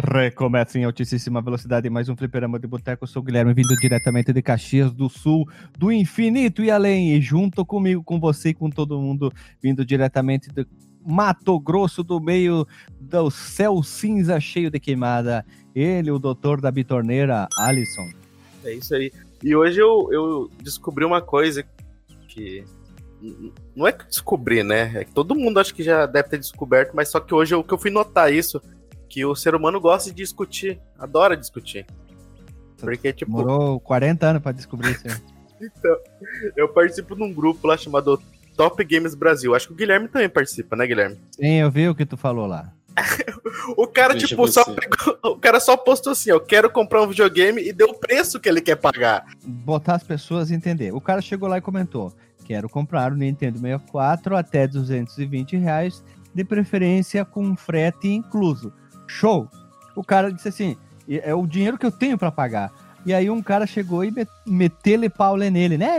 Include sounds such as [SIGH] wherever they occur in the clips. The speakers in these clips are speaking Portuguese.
Recomeça em altíssima velocidade mais um fliperama de boteco. Sou o Guilherme, vindo diretamente de Caxias do Sul, do infinito e além. E junto comigo, com você e com todo mundo, vindo diretamente do Mato Grosso, do meio do céu cinza cheio de queimada. Ele, o doutor da bitorneira, Alisson. É isso aí. E hoje eu, eu descobri uma coisa que. Não é que descobri, né? É que todo mundo acho que já deve ter descoberto, mas só que hoje eu, que eu fui notar isso que o ser humano gosta de discutir, adora discutir. Porque, tipo. Demorou 40 anos pra descobrir isso aí. [LAUGHS] então, eu participo de um grupo lá chamado Top Games Brasil. Acho que o Guilherme também participa, né, Guilherme? Sim, eu vi o que tu falou lá. [LAUGHS] o cara, Deixa tipo, só pegou, o cara só postou assim, eu quero comprar um videogame e deu o preço que ele quer pagar. Botar as pessoas a entender. O cara chegou lá e comentou, quero comprar o Nintendo 64 até 220 reais, de preferência com frete incluso. Show! O cara disse assim: é o dinheiro que eu tenho para pagar. E aí um cara chegou e meteu-lhe pau nele, né?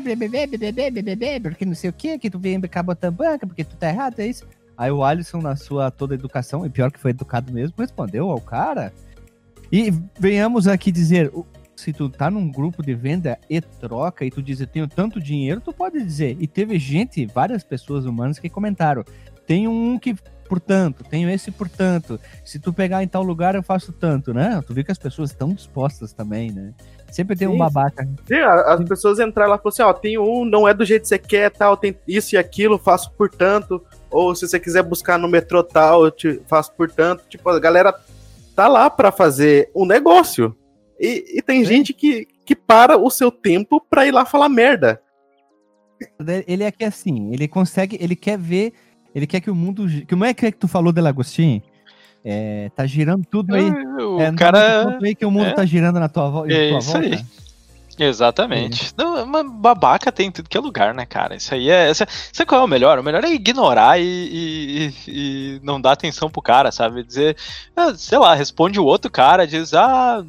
Porque não sei o que, que tu vem cá botando banca, porque tu tá errado, é isso. Aí o Alisson, na sua toda educação, e pior que foi educado mesmo, respondeu ao cara. E venhamos aqui dizer, se tu tá num grupo de venda e troca e tu diz, eu tenho tanto dinheiro, tu pode dizer. E teve gente, várias pessoas humanas que comentaram, tem um que por tanto, tenho esse por tanto. Se tu pegar em tal lugar, eu faço tanto, né? Tu vê que as pessoas estão dispostas também, né? Sempre tem sim, um babaca. Sim, as pessoas entraram lá e falaram assim, ó, tem um, não é do jeito que você quer, tal, tem isso e aquilo, faço por tanto. Ou se você quiser buscar no metrô tal, eu te faço por tanto. Tipo, a galera tá lá para fazer um negócio. E, e tem sim. gente que, que para o seu tempo pra ir lá falar merda. Ele é que assim, ele consegue, ele quer ver ele quer que o mundo. Como é que é que tu falou, Delagostin? É, tá girando tudo aí. É, o é, cara. Aí que o mundo é, tá girando na tua, vo é tua isso volta. Aí. Exatamente. É. Não, uma babaca tem em tudo que é lugar, né, cara? Isso aí é. Sabe qual é o melhor? O melhor é ignorar e, e, e não dar atenção pro cara, sabe? Dizer, ah, sei lá, responde o outro cara, diz, ah,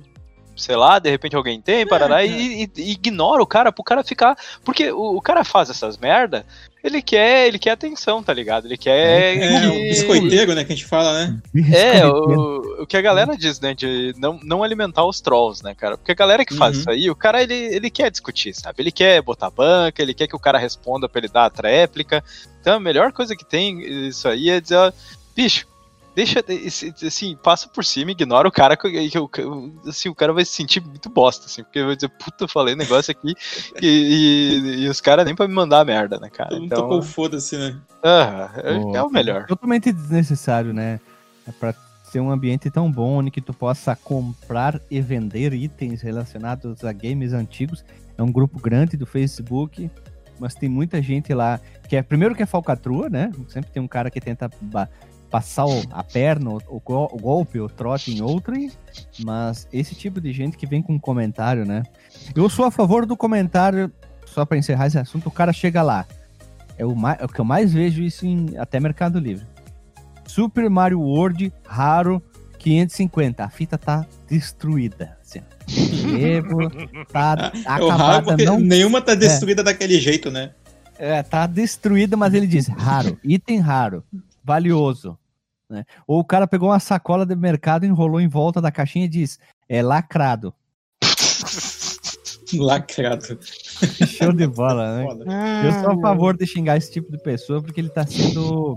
sei lá, de repente alguém tem, parará, é, e, e, e, ignora o cara pro cara ficar. Porque o, o, cara faz essas merda, ele quer, ele quer atenção, tá ligado? Ele quer. É, é o biscoiteiro, né, que a gente fala, né? É, o, o que a galera diz, né, de não, não alimentar os trolls, né, cara? Porque a galera que faz uhum. isso aí, o cara, ele, ele quer discutir, sabe? Ele quer botar banca, ele quer que o cara responda pra ele dar a tréplica. Então a melhor coisa que tem isso aí é dizer, bicho, deixa, assim, passa por cima, ignora o cara, que, que, assim, o cara vai se sentir muito bosta, assim, porque vai dizer, puta, falei negócio aqui, e, e, e os caras nem pra me mandar merda, né, cara? Todo então, tocou foda-se, né? Ah, é, é, o melhor. Totalmente desnecessário, né? É pra ser um ambiente tão bom onde que tu possa comprar e vender itens relacionados a games antigos. É um grupo grande do Facebook, mas tem muita gente lá que é, primeiro que é falcatrua, né? Sempre tem um cara que tenta passar o, a perna, o, o, golpe, o trote em outra, mas esse tipo de gente que vem com comentário, né? Eu sou a favor do comentário, só para encerrar esse assunto, o cara chega lá. É o, mais, é o que eu mais vejo isso em até Mercado Livre. Super Mario World, raro, 550. A fita tá destruída. Assim. [LAUGHS] tá é acabada. Não... Nenhuma tá destruída é. daquele jeito, né? É, tá destruída, mas ele diz raro, item raro, valioso. Né? Ou o cara pegou uma sacola de mercado, enrolou em volta da caixinha e diz: é lacrado. [LAUGHS] lacrado. Show de bola, né? Eu sou a favor de xingar esse tipo de pessoa porque ele tá sendo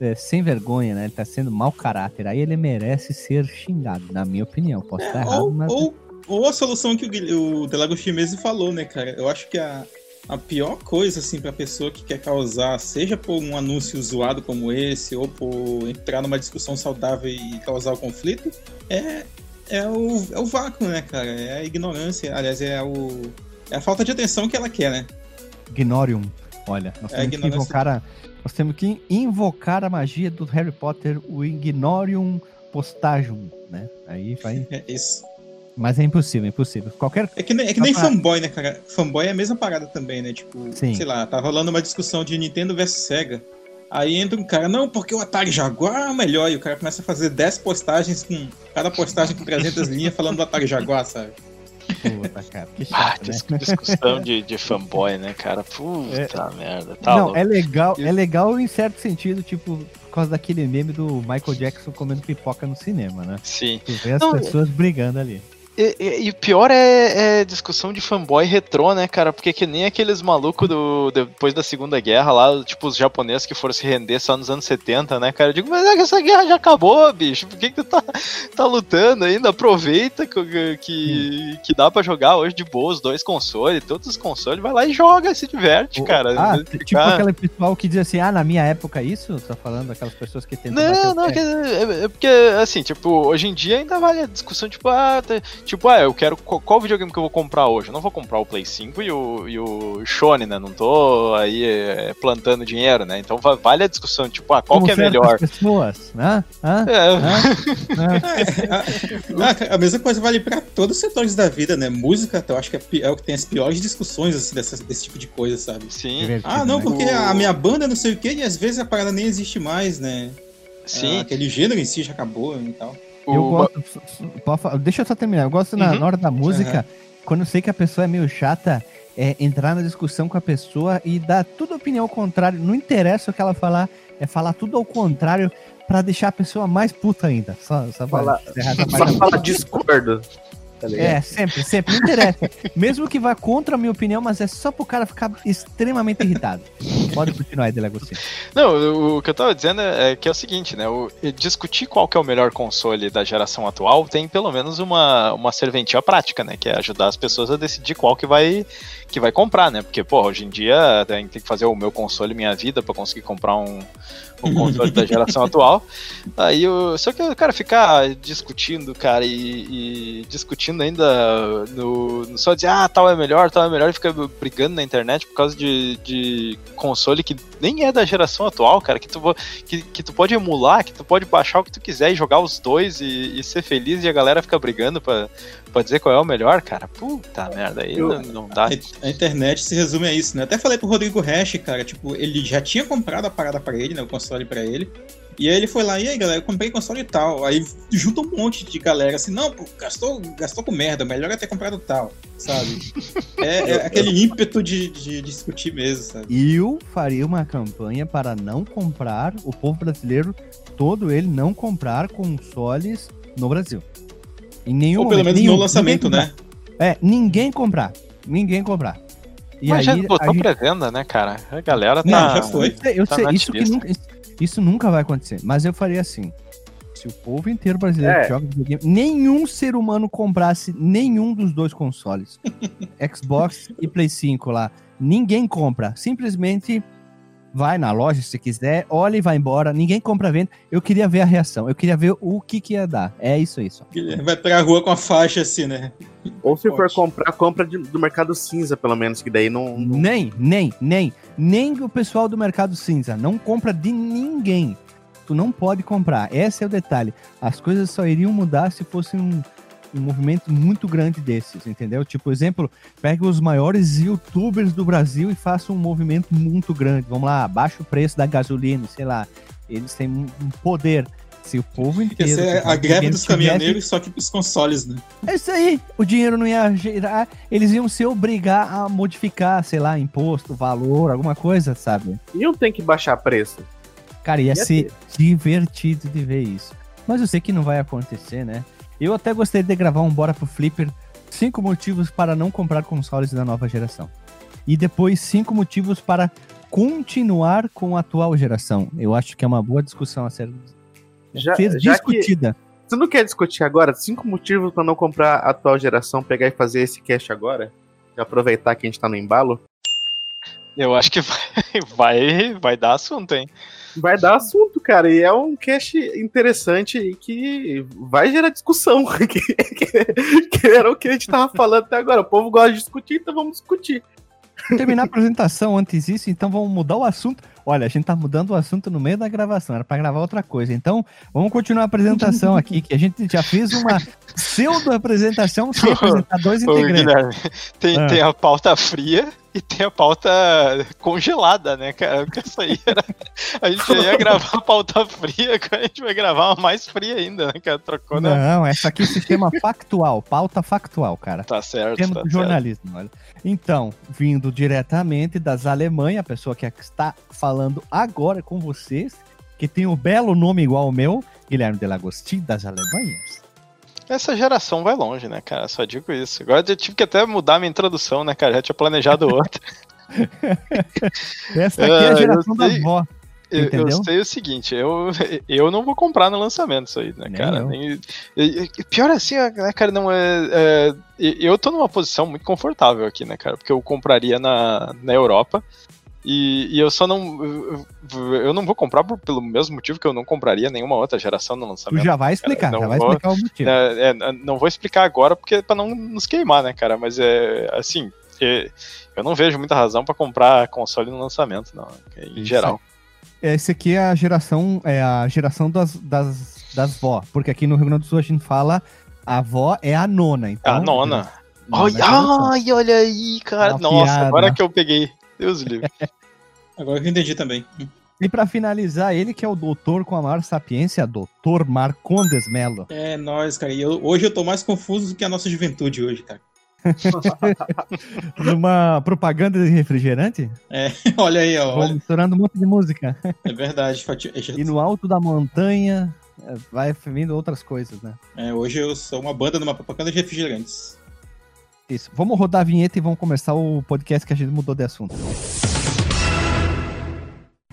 é, sem vergonha, né? Ele tá sendo mau caráter. Aí ele merece ser xingado, na minha opinião. Posso estar é, errado, ou, mas. Ou, ou a solução que o, o Delagosti mesmo falou, né, cara? Eu acho que a, a pior coisa assim para pessoa que quer causar, seja por um anúncio zoado como esse ou por entrar numa discussão saudável e causar o conflito, é é o, é o vácuo, né, cara? É a ignorância, aliás, é o é a falta de atenção que ela quer, né? Ignorium. Olha, nós é temos que invocar a, nós temos que invocar a magia do Harry Potter, o Ignorium Postagium, né? Aí vai. É isso. Mas é impossível, é impossível. Qualquer. É que, nem, é que nem fanboy, né, cara? Fanboy é a mesma parada também, né? Tipo, Sim. sei lá, tá rolando uma discussão de Nintendo versus Sega. Aí entra um cara, não, porque o Atari Jaguar é o melhor. E o cara começa a fazer 10 postagens com. Cada postagem com 300 linhas falando do Atari Jaguar, sabe? Puta, cara, que chato, ah, né? discussão de, de fanboy, né, cara? Puta é, merda. Tá não, louco. é legal, é legal em certo sentido, tipo, por causa daquele meme do Michael Jackson comendo pipoca no cinema, né? Sim. Tu vê as Não, pessoas brigando ali. E, e- o pior é, é discussão de fanboy retrô, né, cara? Porque que nem aqueles malucos do, depois da Segunda Guerra lá, tipo os japoneses que foram se render só nos anos 70, né, cara? Eu digo, mas é que essa guerra já acabou, bicho. Por que, que tu tá, tá lutando ainda? Aproveita que, que, que dá pra jogar hoje de boa os dois consoles, todos os consoles, vai lá e joga, se diverte, cara. Ah, de [LAUGHS] tipo ficar- aquele pessoal que diz assim, ah, na minha época isso? Tá falando aquelas pessoas que tentam Não, o não, dizer, é, é porque, assim, tipo, hoje em dia ainda vale a discussão, tipo, ah, tipo, ah, eu quero. Qual, qual videogame que eu vou comprar hoje? Eu não vou comprar o Play 5 e o, e o Shone, né? Não tô aí é, plantando dinheiro, né? Então va- vale a discussão, tipo, ah, qual Como que é melhor? pessoas, né? Hã? É, Hã? [LAUGHS] Hã? Ah, a mesma coisa vale pra todos os setores da vida, né? Música, eu acho que é é o que tem as piores discussões assim, dessas- desse tipo de coisa, sabe? sim, Divertido, Ah, não, né? porque O- a minha banda não sei o quê, e às vezes a parada nem existe mais, né? sim. Ah, aquele gênero em si já acabou e tal. Eu o- gosto. Deixa eu só terminar. Eu gosto na, Uhum. na hora da música, quando eu sei que a pessoa é meio chata, é entrar na discussão com a pessoa e dar tudo a opinião ao contrário. Não interessa o que ela falar, é falar tudo ao contrário pra deixar a pessoa mais puta ainda. Só, só Fala- Só [LAUGHS] fala discordo. Tá ligado? É, sempre, sempre. Não interessa. [LAUGHS] Mesmo que vá contra a minha opinião, mas é só pro cara ficar extremamente irritado. Pode continuar aí, Delegocino. Não, o, que eu tava dizendo é, é que é o seguinte, né? O, discutir qual que é o melhor console da geração atual tem pelo menos uma, uma serventia prática, né? Que é ajudar as pessoas a decidir qual que vai, que vai comprar, né? Porque, pô, hoje em dia tem, tem que fazer o meu console minha vida pra conseguir comprar um, um console da geração [LAUGHS] atual. Aí, o, só que o cara ficar discutindo, cara, e, e discutindo ainda no, no só dizer, ah, tal é melhor, tal é melhor, e fica brigando na internet por causa de, de console que nem é da geração atual, cara, que tu, que, que tu pode emular, que tu pode baixar o que tu quiser e jogar os dois e, e ser feliz e a galera fica brigando pra, pra dizer qual é o melhor, cara. Puta merda, aí Eu- não, não dá. A internet se resume a isso, né? Até falei pro Rodrigo Hash, cara, tipo, ele já tinha comprado a parada pra ele, né? O console pra ele. E aí ele foi lá, e aí galera, eu comprei console e tal. Aí junta um monte de galera assim, não, pô, gastou, gastou com merda, melhor é ter comprado tal, sabe? É, é [LAUGHS] aquele ímpeto de, de discutir mesmo, sabe? Eu faria uma campanha para não comprar, o povo brasileiro, todo ele, não comprar consoles no Brasil. Em nenhum Ou pelo momento, menos nenhum, no lançamento, ninguém né? É, ninguém comprar. Ninguém comprar. E Mas aí, já botou aí- pré-venda, né, cara? A galera tá. Não, já foi. Eu sei, eu Tá sei, isso, que nunca, isso, isso nunca vai acontecer. Mas eu faria assim. Se o povo inteiro brasileiro É. que joga videogame, nenhum ser humano comprasse nenhum dos dois consoles, [LAUGHS] Xbox e Play 5 lá, ninguém compra. Simplesmente vai na loja se quiser, olha e vai embora. Ninguém compra a venda. Eu queria ver a reação. Eu queria ver o que, que ia dar. É isso aí só. Vai pra rua com a faixa assim, né? Ou se for Pode. comprar, compra de- do mercado cinza, pelo menos, que daí não. não- Nem, nem, nem. Nem o pessoal do mercado cinza. Não compra de ninguém. Tu não pode comprar. Esse é o detalhe. As coisas só iriam mudar se fosse um, um movimento muito grande desses, entendeu? Tipo, exemplo, pega os maiores youtubers do Brasil e faça um movimento muito grande. Vamos lá, baixa o preço da gasolina, sei lá. Eles têm um poder. Se o povo inteiro. Essa é a greve tivesse- dos caminhoneiros, só que pros consoles, né? é isso aí. O dinheiro não ia gerar. Eles iam se obrigar a modificar, sei lá, imposto, valor, alguma coisa, sabe? E não tem que baixar preço. Cara, ia Ia ser divertido de ver isso. Mas eu sei que não vai acontecer, né? Eu até gostaria de gravar um Bora pro Flipper. Cinco motivos para não comprar consoles da nova geração. E depois, cinco motivos para continuar com a atual geração. Eu acho que é uma boa discussão a ser, Já, ser já que discutida. você não quer discutir agora cinco motivos pra não comprar a atual geração, pegar e fazer esse cast agora? E aproveitar que a gente tá no embalo? Eu acho que vai, [LAUGHS] vai, vai dar assunto, hein? Vai dar assunto, cara. E é um cast interessante e que vai gerar discussão. [LAUGHS] que, que- que era o que a gente tava falando até agora. O povo gosta de discutir, então vamos discutir. terminar a apresentação antes disso, então vamos mudar o assunto. Olha, a gente tá mudando o assunto no meio da gravação, era pra gravar outra coisa. Então, vamos continuar a apresentação aqui, que a gente já fez uma pseudo-apresentação sem [LAUGHS] apresentar dois Ô, integrantes. Guilherme, tem, Ah. tem a pauta fria e tem a pauta congelada, né, cara? Porque isso aí era. A gente ia gravar a pauta fria, agora a gente vai gravar uma mais fria ainda, né, cara? Trocou, né? Não, essa aqui se chama factual, pauta factual, cara. Tá certo, Temos tá do certo. jornalismo, olha. Então, vindo diretamente das Alemanha, a pessoa que está falando agora com vocês, que tem o belo nome igual ao meu, Guilherme Delagostin, das Alemanhas. Essa geração vai longe, né, cara? Só digo isso. Agora eu tive que até mudar minha introdução, né, cara? Já tinha planejado outra. [LAUGHS] Essa aqui é a Ah, geração da avó. Eu, eu sei o seguinte, eu, eu não vou comprar no lançamento isso aí, né, Nem cara? Nem- pior assim, né, cara, não é, é, Eu tô numa posição muito confortável aqui, né, cara? Porque eu compraria na, na Europa. E, e eu só não. Eu, não vou comprar por- pelo mesmo motivo que eu não compraria nenhuma outra geração no Tu lançamento. já vai explicar, já vai vou- explicar o motivo. É, é, não vou explicar agora porque é pra não nos queimar, né, cara? Mas é assim, é, eu não vejo muita razão pra comprar console no lançamento, não, em Isso geral. Esse aqui é a geração, é a geração das, das, das vó, porque aqui no Rio Grande do Sul a gente fala a avó é a nona. Então, A nona. Ai, ai, olha aí, cara. Uma Nossa, piada. agora que eu peguei. Deus livre. [LAUGHS] Agora eu entendi também. E pra finalizar, ele que é o doutor com a maior sapiência, doutor Marcondes Mello. É nóis, cara. E eu- hoje eu tô mais confuso do que a nossa juventude hoje, cara. [LAUGHS] Numa propaganda de refrigerante, [LAUGHS] Olha aí, ó. olha. misturando um monte de música. É verdade. Fati- é, E no alto da montanha é, vai vindo outras coisas, né? é, hoje eu sou uma banda numa propaganda de refrigerantes. Isso. Vamos rodar a vinheta e vamos começar o podcast que a gente mudou de assunto.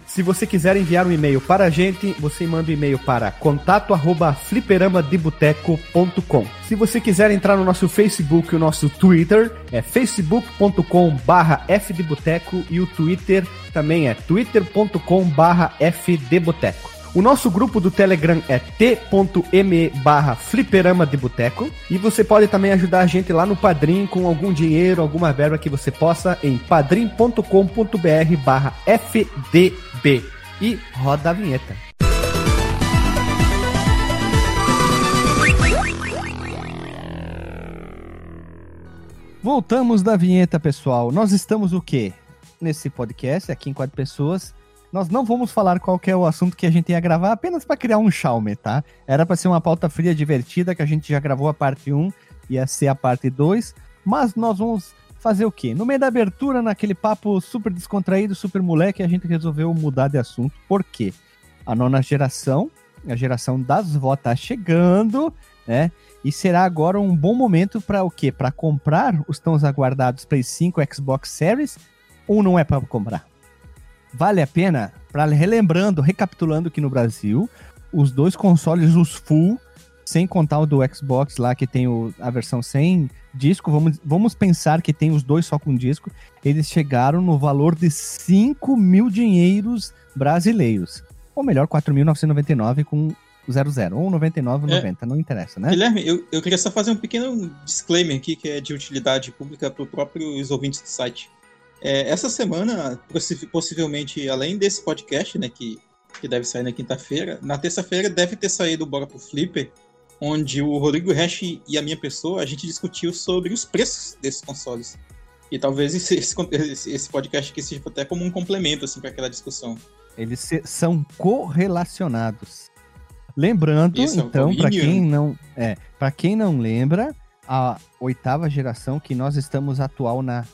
Se você quiser enviar um e-mail para a gente, você manda um e-mail para contato@fliperamadeboteco.com. Se você quiser entrar no nosso Facebook e o nosso Twitter, é facebook.com/fdeboteco e o Twitter também é twitter.com/fdeboteco. O nosso grupo do Telegram é t.me barra fliperama de boteco. E você pode também ajudar a gente lá no Padrim com algum dinheiro, alguma verba que você possa em padrim.com.br barra fdb. E roda a vinheta. Voltamos da vinheta, pessoal. Nós estamos o quê? Nesse podcast, aqui em quatro pessoas. Nós não vamos falar qual é o assunto que a gente ia gravar, apenas para criar um chaume, tá? Era para ser uma pauta fria divertida, que a gente já gravou a parte 1, ia ser a parte 2, mas nós vamos fazer o quê? No meio da abertura, naquele papo super descontraído, super moleque, a gente resolveu mudar de assunto. Por quê? A nona geração, a geração das vó tá chegando, né? E será agora um bom momento para o quê? Para comprar os tão aguardados Play 5, Xbox Series, ou não é para comprar? Vale a pena, para relembrando, recapitulando que no Brasil, os dois consoles, os full, sem contar o do Xbox lá, que tem o- a versão sem disco, vamos, vamos pensar que tem os dois só com disco, eles chegaram no valor de 5 mil dinheiros brasileiros. Ou melhor, 4.999 com 00, ou 99,90, não interessa, né? Guilherme, eu, eu queria só fazer um pequeno disclaimer aqui, que é de utilidade pública para os próprios ouvintes do site. É, essa semana, possi- possivelmente, além desse podcast, né, que, que deve sair na quinta-feira, na terça-feira deve ter saído o Bora pro Flipper, onde o Rodrigo Hash e a minha pessoa, a gente discutiu sobre os preços desses consoles. E talvez esse, esse, esse- podcast aqui seja até como um complemento, assim, para aquela discussão. Eles se- são correlacionados. Lembrando, Isso, é então, para quem não é, para quem não lembra, a oitava geração que nós estamos atual na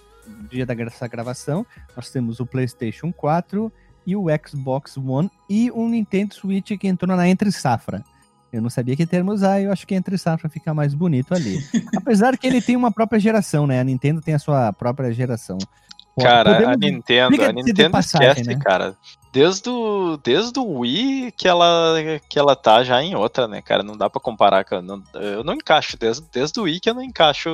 dia da dessa gravação, nós temos o PlayStation 4 e o Xbox One e o Nintendo Switch que entrou na entre safra. Eu não sabia que termo usar, eu acho que entre safra fica mais bonito ali. [LAUGHS] Apesar que ele tem uma própria geração, né? A Nintendo tem a sua própria geração. Cara, a podemos- Nintendo, diga-se a Nintendo passagem, esquece, né? cara. Desde o, desde o Wii que ela, que ela tá já em outra, né, cara? Não dá pra comparar. com a- não- eu não encaixo, desde, desde o Wii que eu não encaixo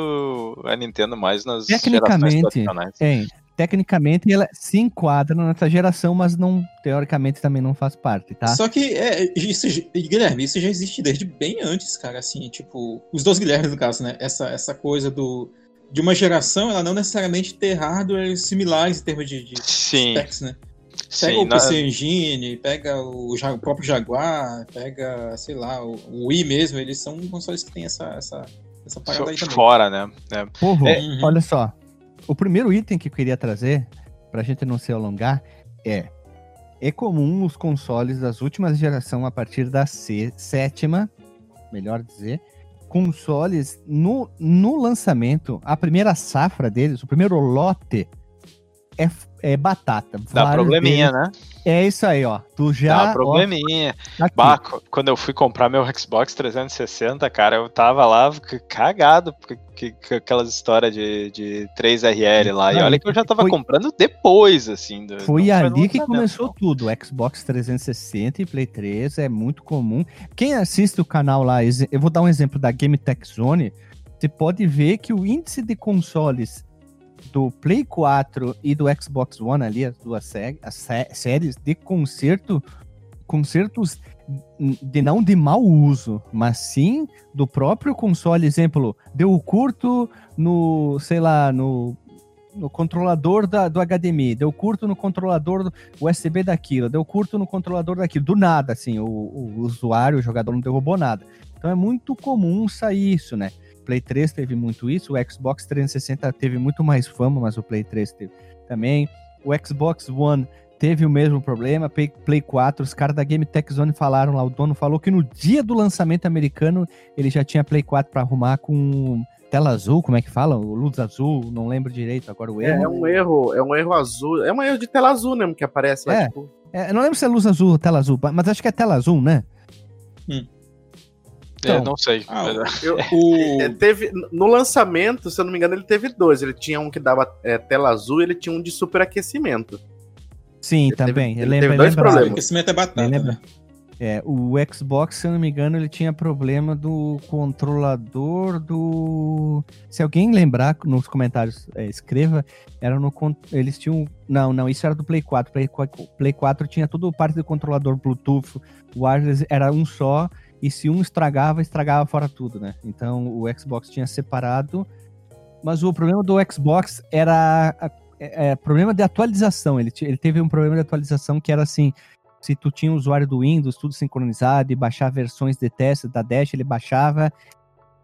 a Nintendo mais nas gerações Tecnicamente, tradicionais. Tem. Tecnicamente ela se enquadra nessa geração, mas não, teoricamente também não faz parte, tá? Só que, é, isso, Guilherme, isso já existe desde bem antes, cara, assim, tipo, os dois Guilhermes, no caso, né, essa, essa coisa do, de uma geração, ela não necessariamente ter hardware similares em termos de, de Sim, specs, né, pega sim. o na- PC Engine, pega o, Ja- o próprio Jaguar, pega, sei lá, o, o Wii mesmo, eles são consoles que tem essa, essa, essa parada aí também. fora, né? É. Porra, É. Uhum. olha só. O primeiro item que eu queria trazer, pra gente não se alongar, é. É comum os consoles das últimas gerações, a partir da C- sétima, melhor dizer, consoles no, no lançamento, a primeira safra deles, o primeiro lote, é, é batata. Dá probleminha, deles- né? É isso aí, ó. Tu já. Dá ó, probleminha. aqui. Bah, co- quando eu fui comprar meu Xbox 360, cara, eu tava lá cagado que- aquelas histórias de, de 3RL lá. E Não, olha que eu já tava foi- comprando depois, assim. do- Foi ali que começou não. tudo. Xbox 360 e Play 3 é muito comum. Quem assiste o canal lá, eu vou dar um exemplo da Game Tech Zone. Você pode ver que o índice de consoles do Play 4 e do Xbox One ali, as duas sé- as sé- séries de conserto, consertos de não de mau uso, mas sim do próprio console. Exemplo, deu curto no, sei lá, no, no controlador da, do HDMI, deu curto no controlador do USB daquilo, deu curto no controlador daquilo, do nada, assim, o, o usuário, o jogador não derrubou nada. Então é muito comum sair isso, né? Play 3 teve muito isso, o Xbox 360 teve muito mais fama, mas o Play 3 teve também. O Xbox One teve o mesmo problema, Play, Play 4, os caras da Game Tech Zone falaram lá, o dono falou que no dia do lançamento americano ele já tinha Play 4 para arrumar com tela azul, como é que fala? O luz azul, não lembro direito agora o É, erro. é um erro, é um erro azul. É um erro de tela azul mesmo que aparece lá, É. tipo. É, não lembro se é luz azul ou tela azul, mas acho que é tela azul, né? É, Então, não sei. Ah, mas- Eu, [LAUGHS] O... é, teve, no lançamento, se eu não me engano, ele teve dois. Ele tinha um que dava é, tela azul e ele tinha um de superaquecimento. Sim, Ele teve- também. ele eu lembro, teve dois problemas. aquecimento é batata, Lembra? né? É, o Xbox, se eu não me engano, ele tinha problema do controlador do. Se alguém lembrar nos comentários, é, escreva. Era no. Eles tinham. Não, não, isso era do Play 4. Play 4, Play 4 tinha tudo parte do controlador Bluetooth. O wireless era um só. E se um estragava, estragava fora tudo, né? Então o Xbox tinha separado. Mas o problema do Xbox era. a- é, é, problema de atualização. Ele, ele teve um problema de atualização que era assim se tu tinha um usuário do Windows, tudo sincronizado, e baixar versões de teste da Dash, ele baixava,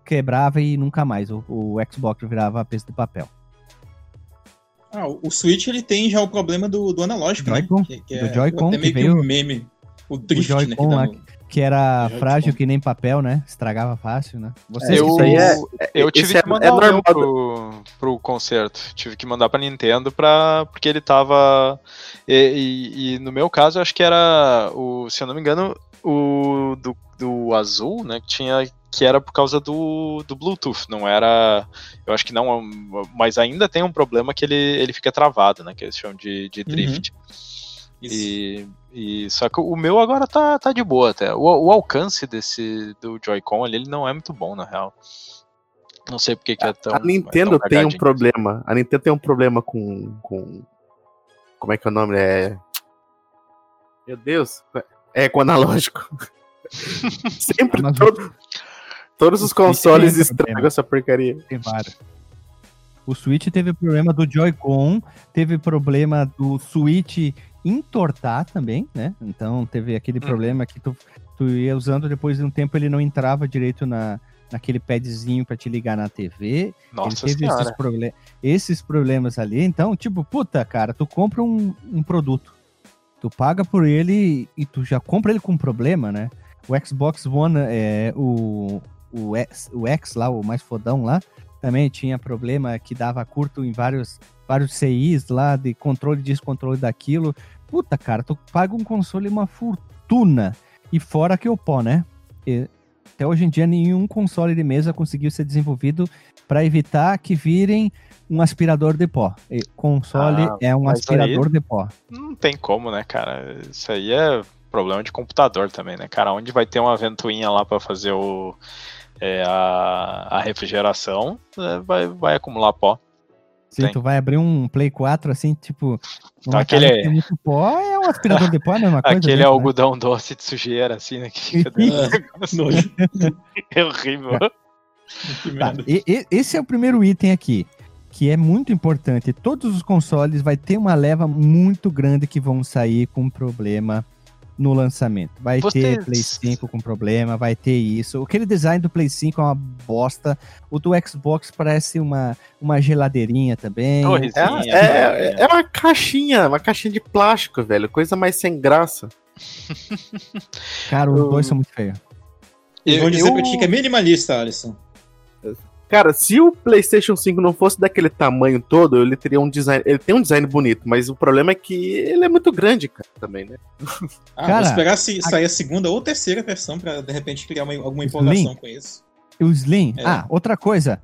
quebrava e nunca mais. O, o Xbox virava peso de papel. Ah, o o Switch ele tem já o problema do, do analógico, Joy-Con. né? Que, que Do é Joy-Con que meio que veio- um meme. O drift, né? Que Que era frágil que nem papel, né? Estragava fácil, né? Vocês Eu, é- eu tive é- que mandar é o meu normal. pro, pro concerto. Tive que mandar pra Nintendo pra, porque ele tava. E, e- e no meu caso, eu acho que era. O, se eu não me engano, o do, do azul, né? Que tinha. Que era por causa do, do Bluetooth, não era. Eu acho que não. Mas ainda tem um problema que ele, ele fica travado, né? Que eles chamam de, de drift. Isso. E, e só que o meu agora tá, tá de boa até. O, o alcance desse do Joy-Con ali, ele não é muito bom, na real. Não sei porque que é tão. a Nintendo é tão tem um cagadinho. problema. A Nintendo tem um problema com. com como é que é o nome? É. Meu Deus. É com analógico. [LAUGHS] Sempre. Todo- todos os consoles estragam essa porcaria. tem vários. O Switch teve problema do Joy-Con, teve problema do Switch entortar também, né? Então teve aquele Hum. problema que tu, tu ia usando, depois de um tempo ele não entrava direito na, naquele padzinho pra te ligar na TV. Nossa ele teve esses, senhora. proble esses problemas ali. Então, tipo, puta, cara, tu compra um, um produto, tu paga por ele e tu já compra ele com problema, né? O Xbox One, é, o, o, X, o X lá, o mais fodão lá, também tinha problema que dava curto em vários, vários CIs lá, de controle disso, controle daquilo. Puta, cara, tu paga um console uma fortuna. E fora que o pó, né? E até hoje em dia, nenhum console de mesa conseguiu ser desenvolvido para evitar que virem um aspirador de pó. E console Ah, é um aspirador de pó. Não tem como, né, cara? Isso aí é problema de computador também, né, cara? Onde vai ter uma ventoinha lá pra fazer o, é, a, a refrigeração, é, vai, vai acumular pó. Se Tem. tu vai abrir um Play 4 assim, tipo, numa Aquele é- tem muito pó, é um aspirador de pó, é a mesma coisa. Aquele mesmo, né? algodão doce de sujeira, assim, né? Que fica. [LAUGHS] Nojo. [LAUGHS] É horrível. Tá, merda. e- e- esse é o primeiro item aqui, que é muito importante. Todos os consoles vai ter uma leva muito grande que vão sair com problema no lançamento. Vai ter Vocês- Play 5 com problema, vai ter isso. Aquele design do Play 5 é uma bosta. O do Xbox parece uma, uma geladeirinha também. É, é, é. é uma caixinha, uma caixinha de plástico, velho. Coisa mais sem graça. Cara, os Eu- dois são muito feios. Eles vão Eu- dizer eu- pra ti que é minimalista, Alisson. Cara, se o PlayStation 5 não fosse daquele tamanho todo, ele teria um design. Ele tem um design bonito, mas o problema é que ele é muito grande, cara, também, né? [LAUGHS] Ah, Cara, vou esperar se sair a segunda ou terceira versão pra de repente criar uma- alguma empolgação com isso. O Slim. É. Ah, outra coisa.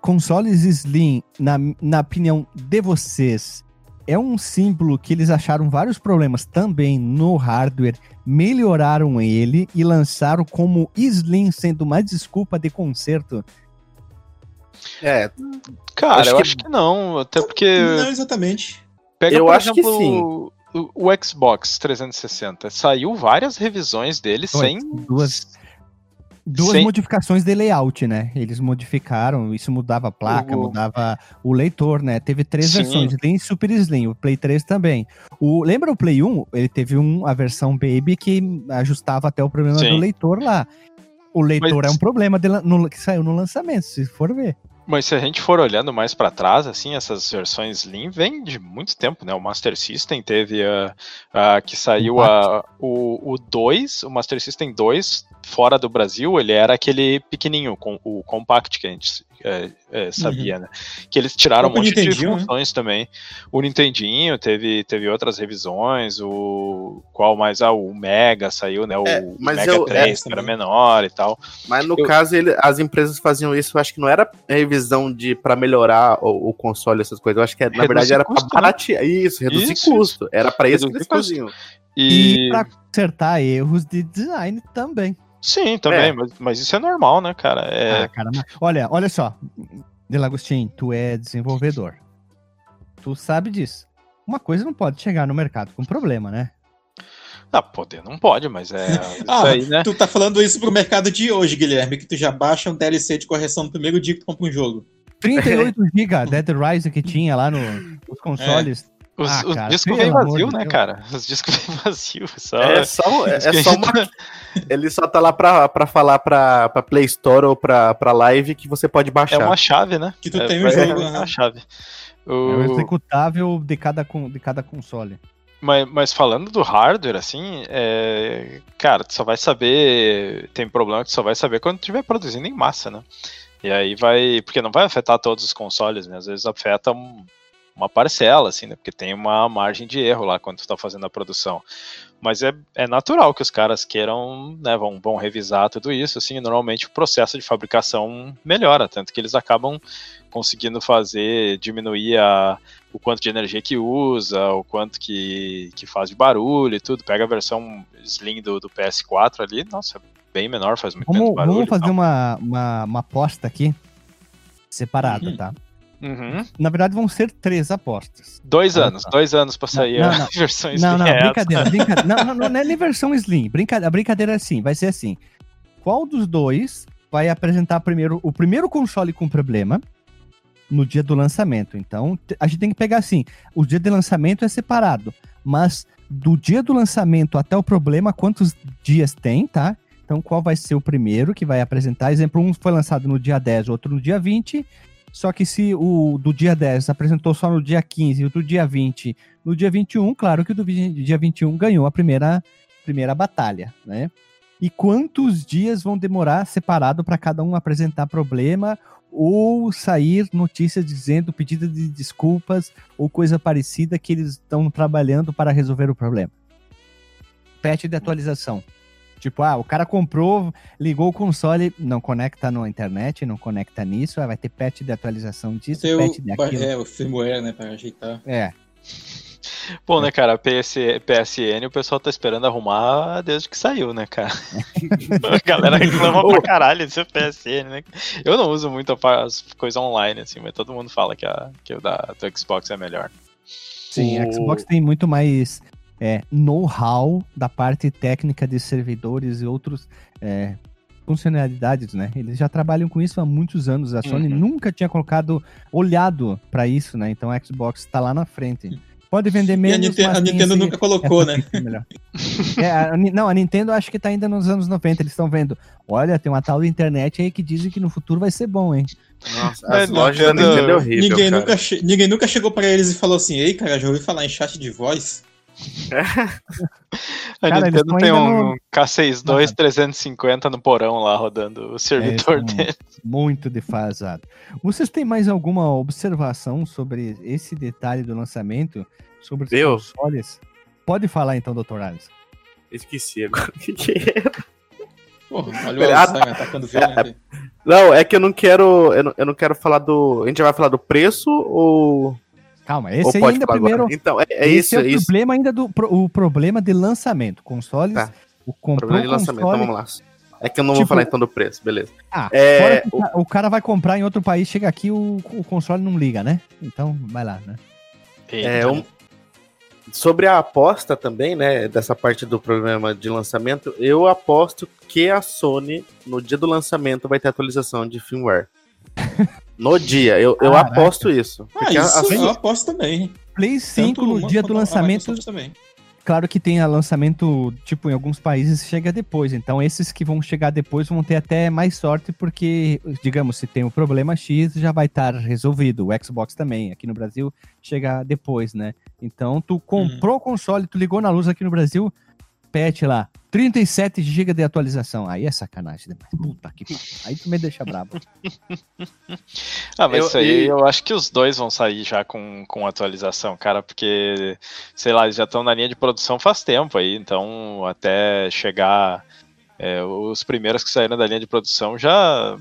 Consoles Slim, na, na opinião de vocês, é um símbolo que eles acharam vários problemas também no hardware, melhoraram ele e lançaram como Slim sendo uma desculpa de conserto. É, Cara, Acho eu que- acho que não, até porque. Não exatamente. Pega, Eu por acho que exemplo, O, o Xbox 360. Saiu várias revisões dele Foi, sem. duas- Duas sem- modificações de layout, né? Eles modificaram, isso mudava a placa, O- mudava o leitor, né? Teve três Sim. versões, Slim e Super Slim, o Play 3 também. O, lembra o Play 1? Ele teve um, a versão Baby que ajustava até o problema Sim. do leitor lá. O leitor Mas- é um problema de no- que saiu no lançamento, se for ver. Mas se a gente for olhando mais pra trás, assim, essas versões Slim vêm de muito tempo, né? O Master System teve a, a que saiu a, o, o 2, o Master System 2, fora do Brasil, ele era aquele pequenininho, com, o Compact que a gente é, é, sabia, né? Que eles tiraram um monte de né? funções também. O Nintendinho teve, teve outras revisões, o qual mais? Ah, o Mega saiu, né? O É, mas Mega eu- 3, é, que era menor e tal. mas no Eu- caso, ele- as empresas faziam isso, eu acho que não era revisão de para melhorar o, o console, essas coisas. Eu acho que, na Reduzir verdade, era pra custo, né? baratear. Isso, reduzir Isso, custo. Era pra isso que eles faziam. E, E, pra consertar erros de design também. Sim, também, É. mas, mas isso é normal, né, cara? É, Ah, cara, mas- olha, olha só, Delagostin, tu é desenvolvedor. Tu sabe disso. Uma coisa não pode chegar no mercado com problema, né? Ah, poder não pode, mas é [LAUGHS] isso Ah, aí, né? Tu tá falando isso pro mercado de hoje, Guilherme, que tu já baixa um DLC de correção no primeiro dia que tu compra um jogo. 38 [LAUGHS] GB Dead Rising que tinha lá no, nos consoles. Os, Ah, os cara, discos pelo vêm amor vazio, né, Deus. cara? [LAUGHS] Os discos vêm vazios. Só... É só, é, é só uma. [LAUGHS] Ele só tá lá pra, pra falar pra, pra Play Store ou pra, pra Live que você pode É baixar. uma chave, né? Que tu é, tem o é jogo, uma aham. chave. É o O- executável de cada, de cada console. Mas, mas falando do hardware, assim, é, cara, tu só vai saber. Tem problema que tu só vai saber quando estiver produzindo em massa, né? E aí vai. Porque não vai afetar todos os consoles, né? Às vezes afeta um- uma parcela, assim, né? Porque tem uma margem de erro lá quando tu tá fazendo a produção. Mas é, é natural que os caras queiram, né? Vão, vão revisar tudo isso, assim. e Normalmente o processo de fabricação melhora, tanto que eles acabam conseguindo fazer, diminuir a, o quanto de energia que usa, o quanto que, que faz de barulho e tudo. Pega a versão Slim do, do PS4 ali, nossa, é bem menor, faz muito Vamos, menos barulho. vamos fazer uma, uma, uma aposta aqui, separada, Uhum. tá? Uhum. Na verdade, vão ser três apostas. Dois Olha anos, só. dois anos pra sair não, a não. [LAUGHS] versão Slim. Não, não, é brincadeira, brincadeira. Não, não, não, não é nem versão Slim. Brincadeira, a brincadeira é assim, vai ser assim. Qual dos dois vai apresentar primeiro o primeiro console com problema no dia do lançamento? Então, a gente tem que pegar assim, o dia de lançamento é separado, mas do dia do lançamento até o problema, quantos dias tem, tá? Então, qual vai ser o primeiro que vai apresentar? Exemplo, um foi lançado no dia 10, outro no dia 20. Só que se o do dia 10 apresentou só no dia 15 e o do dia 20 no dia 21, claro que o do dia 21 ganhou a primeira, primeira batalha, né? E quantos dias vão demorar separado para cada um apresentar problema ou sair notícias dizendo pedido de desculpas ou coisa parecida que eles estão trabalhando para resolver o problema? Patch de atualização. Tipo, ah, o cara comprou, ligou o console, não conecta na internet, não conecta nisso, ah, vai ter patch de atualização disso, Tem patch o, daquilo. é, o firmware, né, pra ajeitar. É, Bom, né, cara, PS, PSN o pessoal tá esperando arrumar desde que saiu, né, cara? [LAUGHS] a galera reclama pra caralho desse PSN, né? Eu não uso muito as coisas online, assim, mas todo mundo fala que, a, que o da do Xbox é melhor. Sim, a O- Xbox tem muito mais é, know-how da parte técnica de servidores e outros é, funcionalidades, né? Eles já trabalham com isso há muitos anos. A Sony Uhum. nunca tinha colocado, olhado para isso, né? Então a Xbox está lá na frente. Pode vender menos, e a, Nintendo, mas a Nintendo nunca colocou, essa né? É, a não, a Nintendo acho que tá ainda nos anos 90. Eles estão vendo. Olha, tem uma tal de internet aí que dizem que no futuro vai ser bom, hein? Nossa, É, as lojas da Nintendo- é horrível, Ninguém cara. nunca, ninguém nunca chegou pra eles e falou assim: Ei, cara, já ouvi falar em chat de voz? [LAUGHS] A Cara, Nintendo tem um no- K62 350 no porão lá rodando o servidor É, dele. Muito defasado. Vocês têm mais alguma observação sobre esse detalhe do lançamento? Sobre os Eu? consoles? Pode falar então, Dr. Alice. Esqueci agora o que era. Porra, olha o ah, Alzheimer atacando violento. Não, é que eu não quero. Eu não, eu não quero falar do. A gente vai falar do preço ou. Calma, esse aí ainda falar primeiro. agora? Então, é, é esse isso, é é o isso. problema ainda do pro- o problema de lançamento. Consoles. Tá. O Problema de lançamento, console, então vamos lá. É que eu não Tipo- vou falar então do preço, beleza. Ah, É, fora que o o cara vai comprar em outro país, chega aqui, o, o console não liga, né? Então, vai lá, né? É, um- sobre a aposta também, né, dessa parte do programa de lançamento, eu aposto que a Sony, no dia do lançamento, vai ter atualização de firmware. No dia, eu, eu Caraca. aposto isso. Ah, Porque a- a isso eu aposto também. Play 5 Tanto no dia do lançamento, também. claro que tem a lançamento, tipo, em alguns países chega depois. Então, esses que vão chegar depois vão ter até mais sorte, porque, digamos, se tem o problema X, já vai estar resolvido. O Xbox também. Aqui no Brasil chega depois, né? Então, tu comprou o console, tu ligou na luz aqui no Brasil, patch lá, 37 GB de atualização. Aí é sacanagem demais. Puta que pariu. Aí tu me deixa brabo. Ah, mas Eu- isso aí e- eu acho que os dois vão sair já com, com atualização, cara, porque, sei lá, eles já estão na linha de produção faz tempo aí, então até chegar é, os primeiros que saíram da linha de produção já,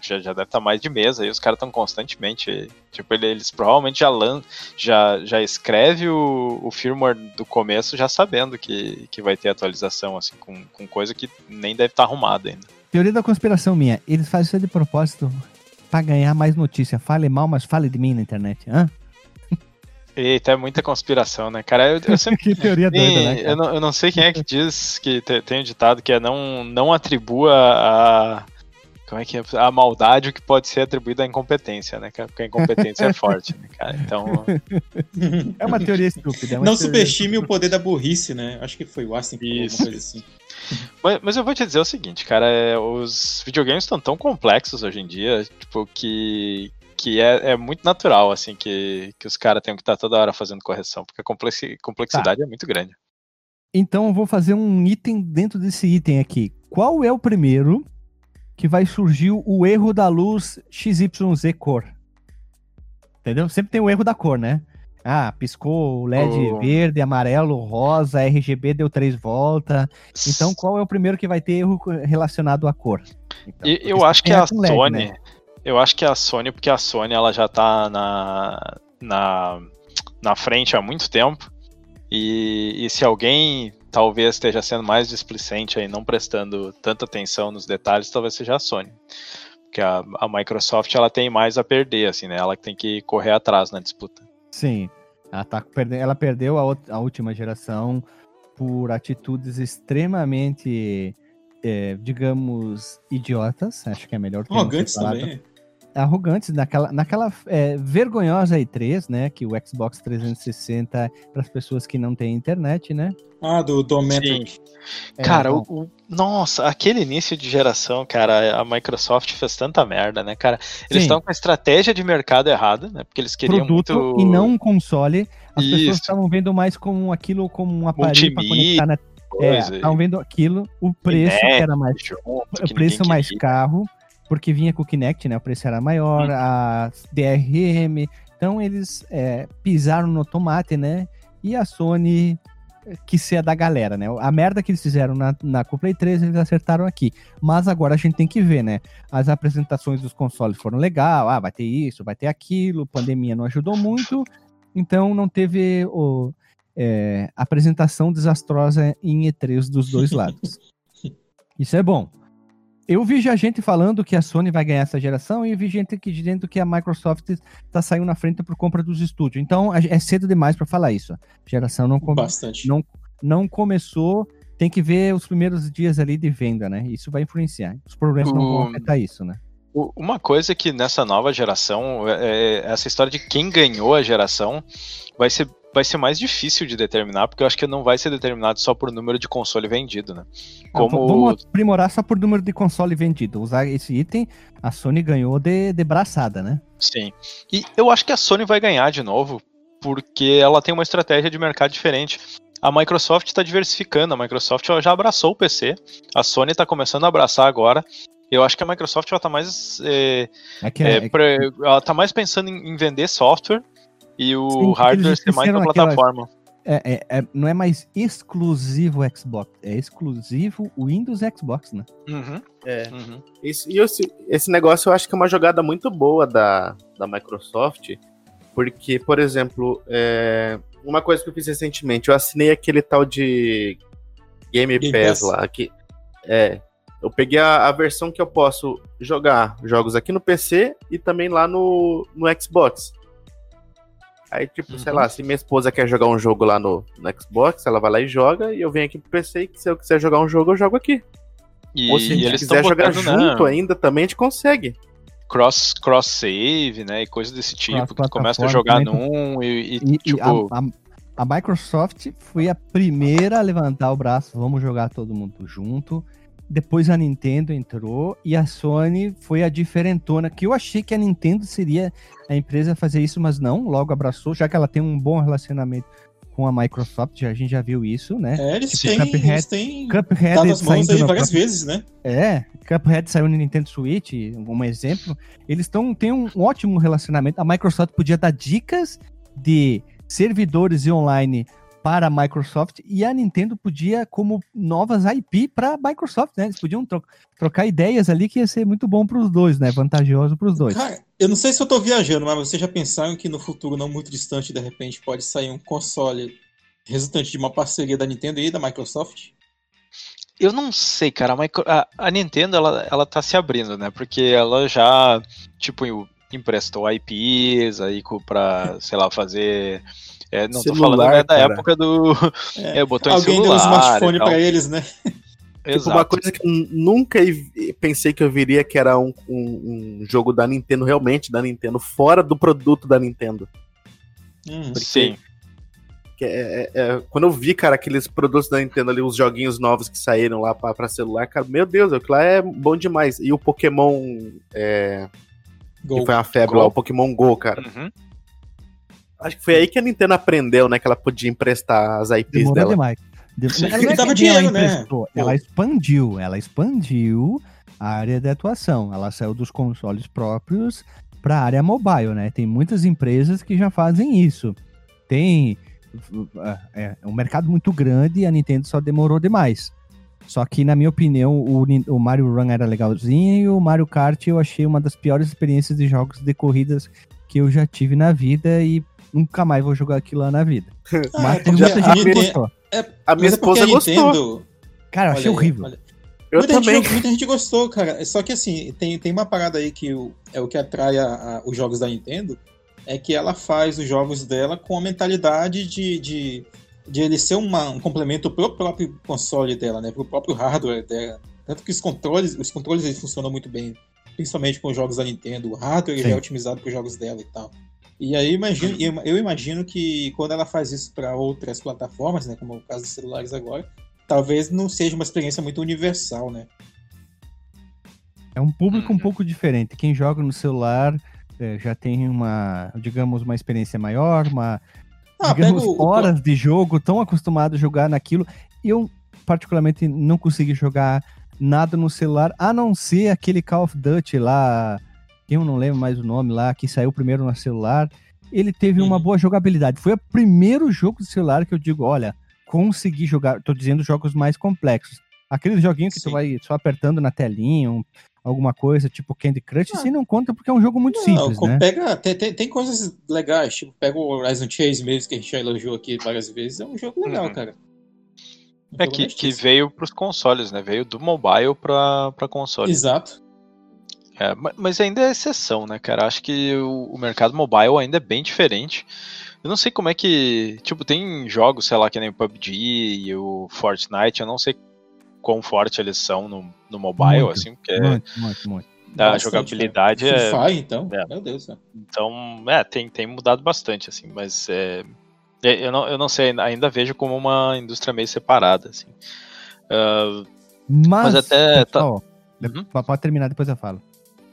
já, já deve estar mais de mês aí, os caras estão constantemente, tipo, ele- eles provavelmente já lan já, já escreve o, o firmware do começo já sabendo que, que vai ter atualização, assim, com, com coisa que nem deve estar arrumada ainda. Teoria da conspiração minha. Eles fazem isso de propósito pra ganhar mais notícia. Fale mal, mas fale de mim na internet. Hã? [LAUGHS] Eita, é muita conspiração, né, cara? Eu, eu [LAUGHS] sempre que teoria doida, Sim, né? cara? eu, não, eu não sei quem é que diz que te- tem um ditado que é não, não atribua a. Como é que é? A maldade o que pode ser atribuído à incompetência, né? Porque a incompetência é [LAUGHS] forte, né, cara? Então. É uma teoria estúpida. é uma Não teoria- subestime o poder da burrice, né? Acho que foi o Aston que alguma coisa assim. Mas, mas eu vou te dizer o seguinte, cara, é, os videogames estão tão complexos hoje em dia, tipo, que, que é, é muito natural, assim, que, que os caras tenham que estar toda hora fazendo correção, porque a complexi- complexidade é muito grande. Então eu vou fazer um item dentro desse item aqui. Qual é o primeiro que vai surgir o erro da luz XYZ cor? Entendeu? Sempre tem o erro da cor, né? Ah, piscou o LED O- verde, amarelo, rosa, RGB deu três voltas. Então qual é o primeiro que vai ter erro relacionado à cor? Então, eu você acho que tem a LED, Sony. né? Eu acho que a Sony, porque a Sony ela já tá na, na, na frente há muito tempo. E, e se alguém talvez esteja sendo mais displicente aí, não prestando tanta atenção nos detalhes, talvez seja a Sony. Porque a, a Microsoft ela tem mais a perder, assim, né? Ela tem que correr atrás na disputa. Sim. Ela, tá perde- ela perdeu a, out- a última geração por atitudes extremamente, eh, digamos, idiotas. Acho que é melhor Arrogantes também. Arrogantes, naquela, naquela eh, vergonhosa E3, né? Que o Xbox 360 para as pessoas que não têm internet, né? Ah, do Dometric. É, cara, o, o- nossa, aquele início de geração, cara, a Microsoft fez tanta merda, né, cara? Eles estão com a estratégia de mercado errada, né? Porque eles queriam produto muito e não um console. As pessoas Isso. estavam vendo mais como aquilo como um aparelho para conectar na É, estavam vendo aquilo, o preço que era mais junto, o preço mais queria. caro, porque vinha com o Kinect, né? O preço era maior, a DRM. Então eles é, pisaram no tomate, né? E a Sony eh, quis ser da galera, né? A merda que eles fizeram na, na Play 3, eles acertaram aqui. Mas agora a gente tem que ver, né? As apresentações dos consoles foram legal, ah, vai ter isso, vai ter aquilo, pandemia não ajudou muito, então não teve o, é, apresentação desastrosa em E3 dos dois lados. [LAUGHS] Isso é bom. Eu vi já gente falando que a Sony vai ganhar essa geração e vi gente que dizendo que a Microsoft está saindo na frente por compra dos estúdios. Então é cedo demais para falar isso. A geração não, come- Bastante. não, não começou, tem que ver os primeiros dias ali de venda, né? Isso vai influenciar. Os problemas não vão O- afetar isso, né? Uma coisa que nessa nova geração, é, é essa história de quem ganhou a geração vai ser, vai ser mais difícil de determinar, porque eu acho que não vai ser determinado só por número de console vendido, né? Como Vamos aprimorar só por número de console vendido. Usar esse item, a Sony ganhou de, de braçada, né? Sim. E eu acho que a Sony vai ganhar de novo porque ela tem uma estratégia de mercado diferente. A Microsoft está diversificando, a Microsoft já abraçou o PC, a Sony está começando a abraçar agora. Eu acho que a Microsoft ela tá mais. É, É que, é, é, pra- ela tá mais pensando em, em vender software e o Sim, hardware ser mais aquela- plataforma. é- é- é- não é mais exclusivo Xbox, é exclusivo Windows e Xbox, né? Uhum, É. uhum. Isso, e esse, esse negócio eu acho que é uma jogada muito boa da, da Microsoft, porque, por exemplo, é, uma coisa que eu fiz recentemente, eu assinei aquele tal de Game, Game Pass Pass. lá, que é, eu peguei a, a versão que eu posso jogar jogos aqui no PC e também lá no, no Xbox. Aí, tipo, sei Uhum. lá, se minha esposa quer jogar um jogo lá no, no Xbox, ela vai lá e joga, e eu venho aqui pro PC e se eu quiser jogar um jogo, eu jogo aqui. E, Ou se a gente quiser jogar botando junto né, ainda, também a gente consegue. cross, cross save, né? E coisas desse tipo. Que tu começa a jogar num e, e, E, e tipo. a, a- a Microsoft foi a primeira a levantar o braço, vamos jogar todo mundo junto. Depois a Nintendo entrou e a Sony foi a diferentona, que eu achei que a Nintendo seria a empresa a fazer isso, mas não, logo abraçou, já que ela tem um bom relacionamento com a Microsoft, já, a gente já viu isso, né? É, eles Tipo, têm, Cuphead- eles têm Cuphead dado as mãos aí várias própria- vezes, né? É, Cuphead saiu no Nintendo Switch, um exemplo. Eles estão têm um ótimo relacionamento. A Microsoft podia dar dicas de servidores e online para a Microsoft e a Nintendo podia como novas IP para a Microsoft, né? Eles podiam tro- trocar ideias ali que ia ser muito bom para os dois, né? Vantajoso para os dois. Cara, eu não sei se eu tô viajando, mas vocês já pensaram que no futuro não muito distante, de repente, pode sair um console resultante de uma parceria da Nintendo e da Microsoft? Eu não sei, cara. A, Micro- a- Nintendo, ela, ela tá se abrindo, né? Porque ela já, tipo, em- emprestou IPs aí pra, sei lá, fazer. É, não tô Celular, falando né, da cara. época do. [LAUGHS] É, botou em Alguém deu um celular smartphone pra eles, né? Tipo, uma coisa que nunca pensei que eu viria que era um, um- um jogo da Nintendo, realmente da Nintendo, fora do produto da Nintendo. Hum. Sim. É- é- é- quando eu vi, cara, aqueles produtos da Nintendo ali, os joguinhos novos que saíram lá pra, pra celular, cara, meu Deus, aquilo lá é bom demais. E o Pokémon, é, que foi uma febre Go. lá, o Pokémon GO, cara. Uhum. Acho que foi aí que a Nintendo aprendeu, né, que ela podia emprestar as IPs Demorou dela. demais. De- Sim, Ela não é dava dinheiro, né? Ela expandiu, ela expandiu a área de atuação. Ela saiu dos consoles próprios para a área mobile, né? Tem muitas empresas que já fazem isso. Tem é, é um mercado muito grande e a Nintendo só demorou demais. Só que, na minha opinião, o, o Mario Run era legalzinho e o Mario Kart eu achei uma das piores experiências de jogos de corridas que eu já tive na vida e nunca mais vou jogar aquilo lá na vida. Ah, [LAUGHS] Mas é tem muita a gente que gostou. A minha é esposa a gostou. Nintendo- Cara, eu achei Olha aí, horrível. olha. Eu muita, também. Gente, muita gente gostou, cara. Só que assim, tem, tem uma parada aí que o- é o que atrai a- a- os jogos da Nintendo, é que ela faz os jogos dela com a mentalidade de, de, de ele ser uma- um complemento pro próprio console dela, né? Pro próprio hardware dela. Tanto que os controles, os controles eles funcionam muito bem, principalmente com os jogos da Nintendo. O hardware ele é otimizado para os jogos dela e tal. E aí imagino, eu, imagino que quando ela faz isso para outras plataformas, né, como é o caso dos celulares agora, talvez não seja uma experiência muito universal, né? É um público um Uhum. pouco diferente. Quem joga no celular eh, já tem uma, digamos, uma experiência maior, uma, Ah, digamos, o horas de jogo, tão acostumado a jogar naquilo. Eu, particularmente, não consegui jogar nada no celular, a não ser aquele Call of Duty lá, eu não lembro mais o nome lá, que saiu primeiro no celular. Ele teve uma Uhum. boa jogabilidade. Foi o primeiro jogo de celular que eu digo, olha, consegui jogar. Tô dizendo jogos mais complexos. Aquele joguinho que tu Sim. vai só apertando na telinha, um- alguma coisa, tipo Candy Crush, Ah. assim não conta porque é um jogo muito Não, simples, né? pega, tem, tem, tem coisas legais, tipo, pega o Horizon Chase mesmo, que a gente já elogiou aqui várias vezes, é um jogo legal, Uhum. cara. Um É que, que veio pros consoles, né? Veio do mobile pra, pra console. Exato. É, ma- mas ainda é exceção, né, cara? Acho que o, o mercado mobile ainda é bem diferente. Eu não sei como é que. Tipo, tem jogos, sei lá, que nem o PUBG e o Fortnite, eu não sei quão forte eles são no, no mobile, Muito, assim, porque Muito, muito, muito. a Bastante, jogabilidade cara. é. Então, é. meu Deus, né? Então, é, tem, tem mudado bastante, assim, mas é, é, eu, não, eu não sei, ainda vejo como uma indústria meio separada, assim. Ah, Mas, Mas até tá- pessoal, Uhum. pode terminar, depois eu falo.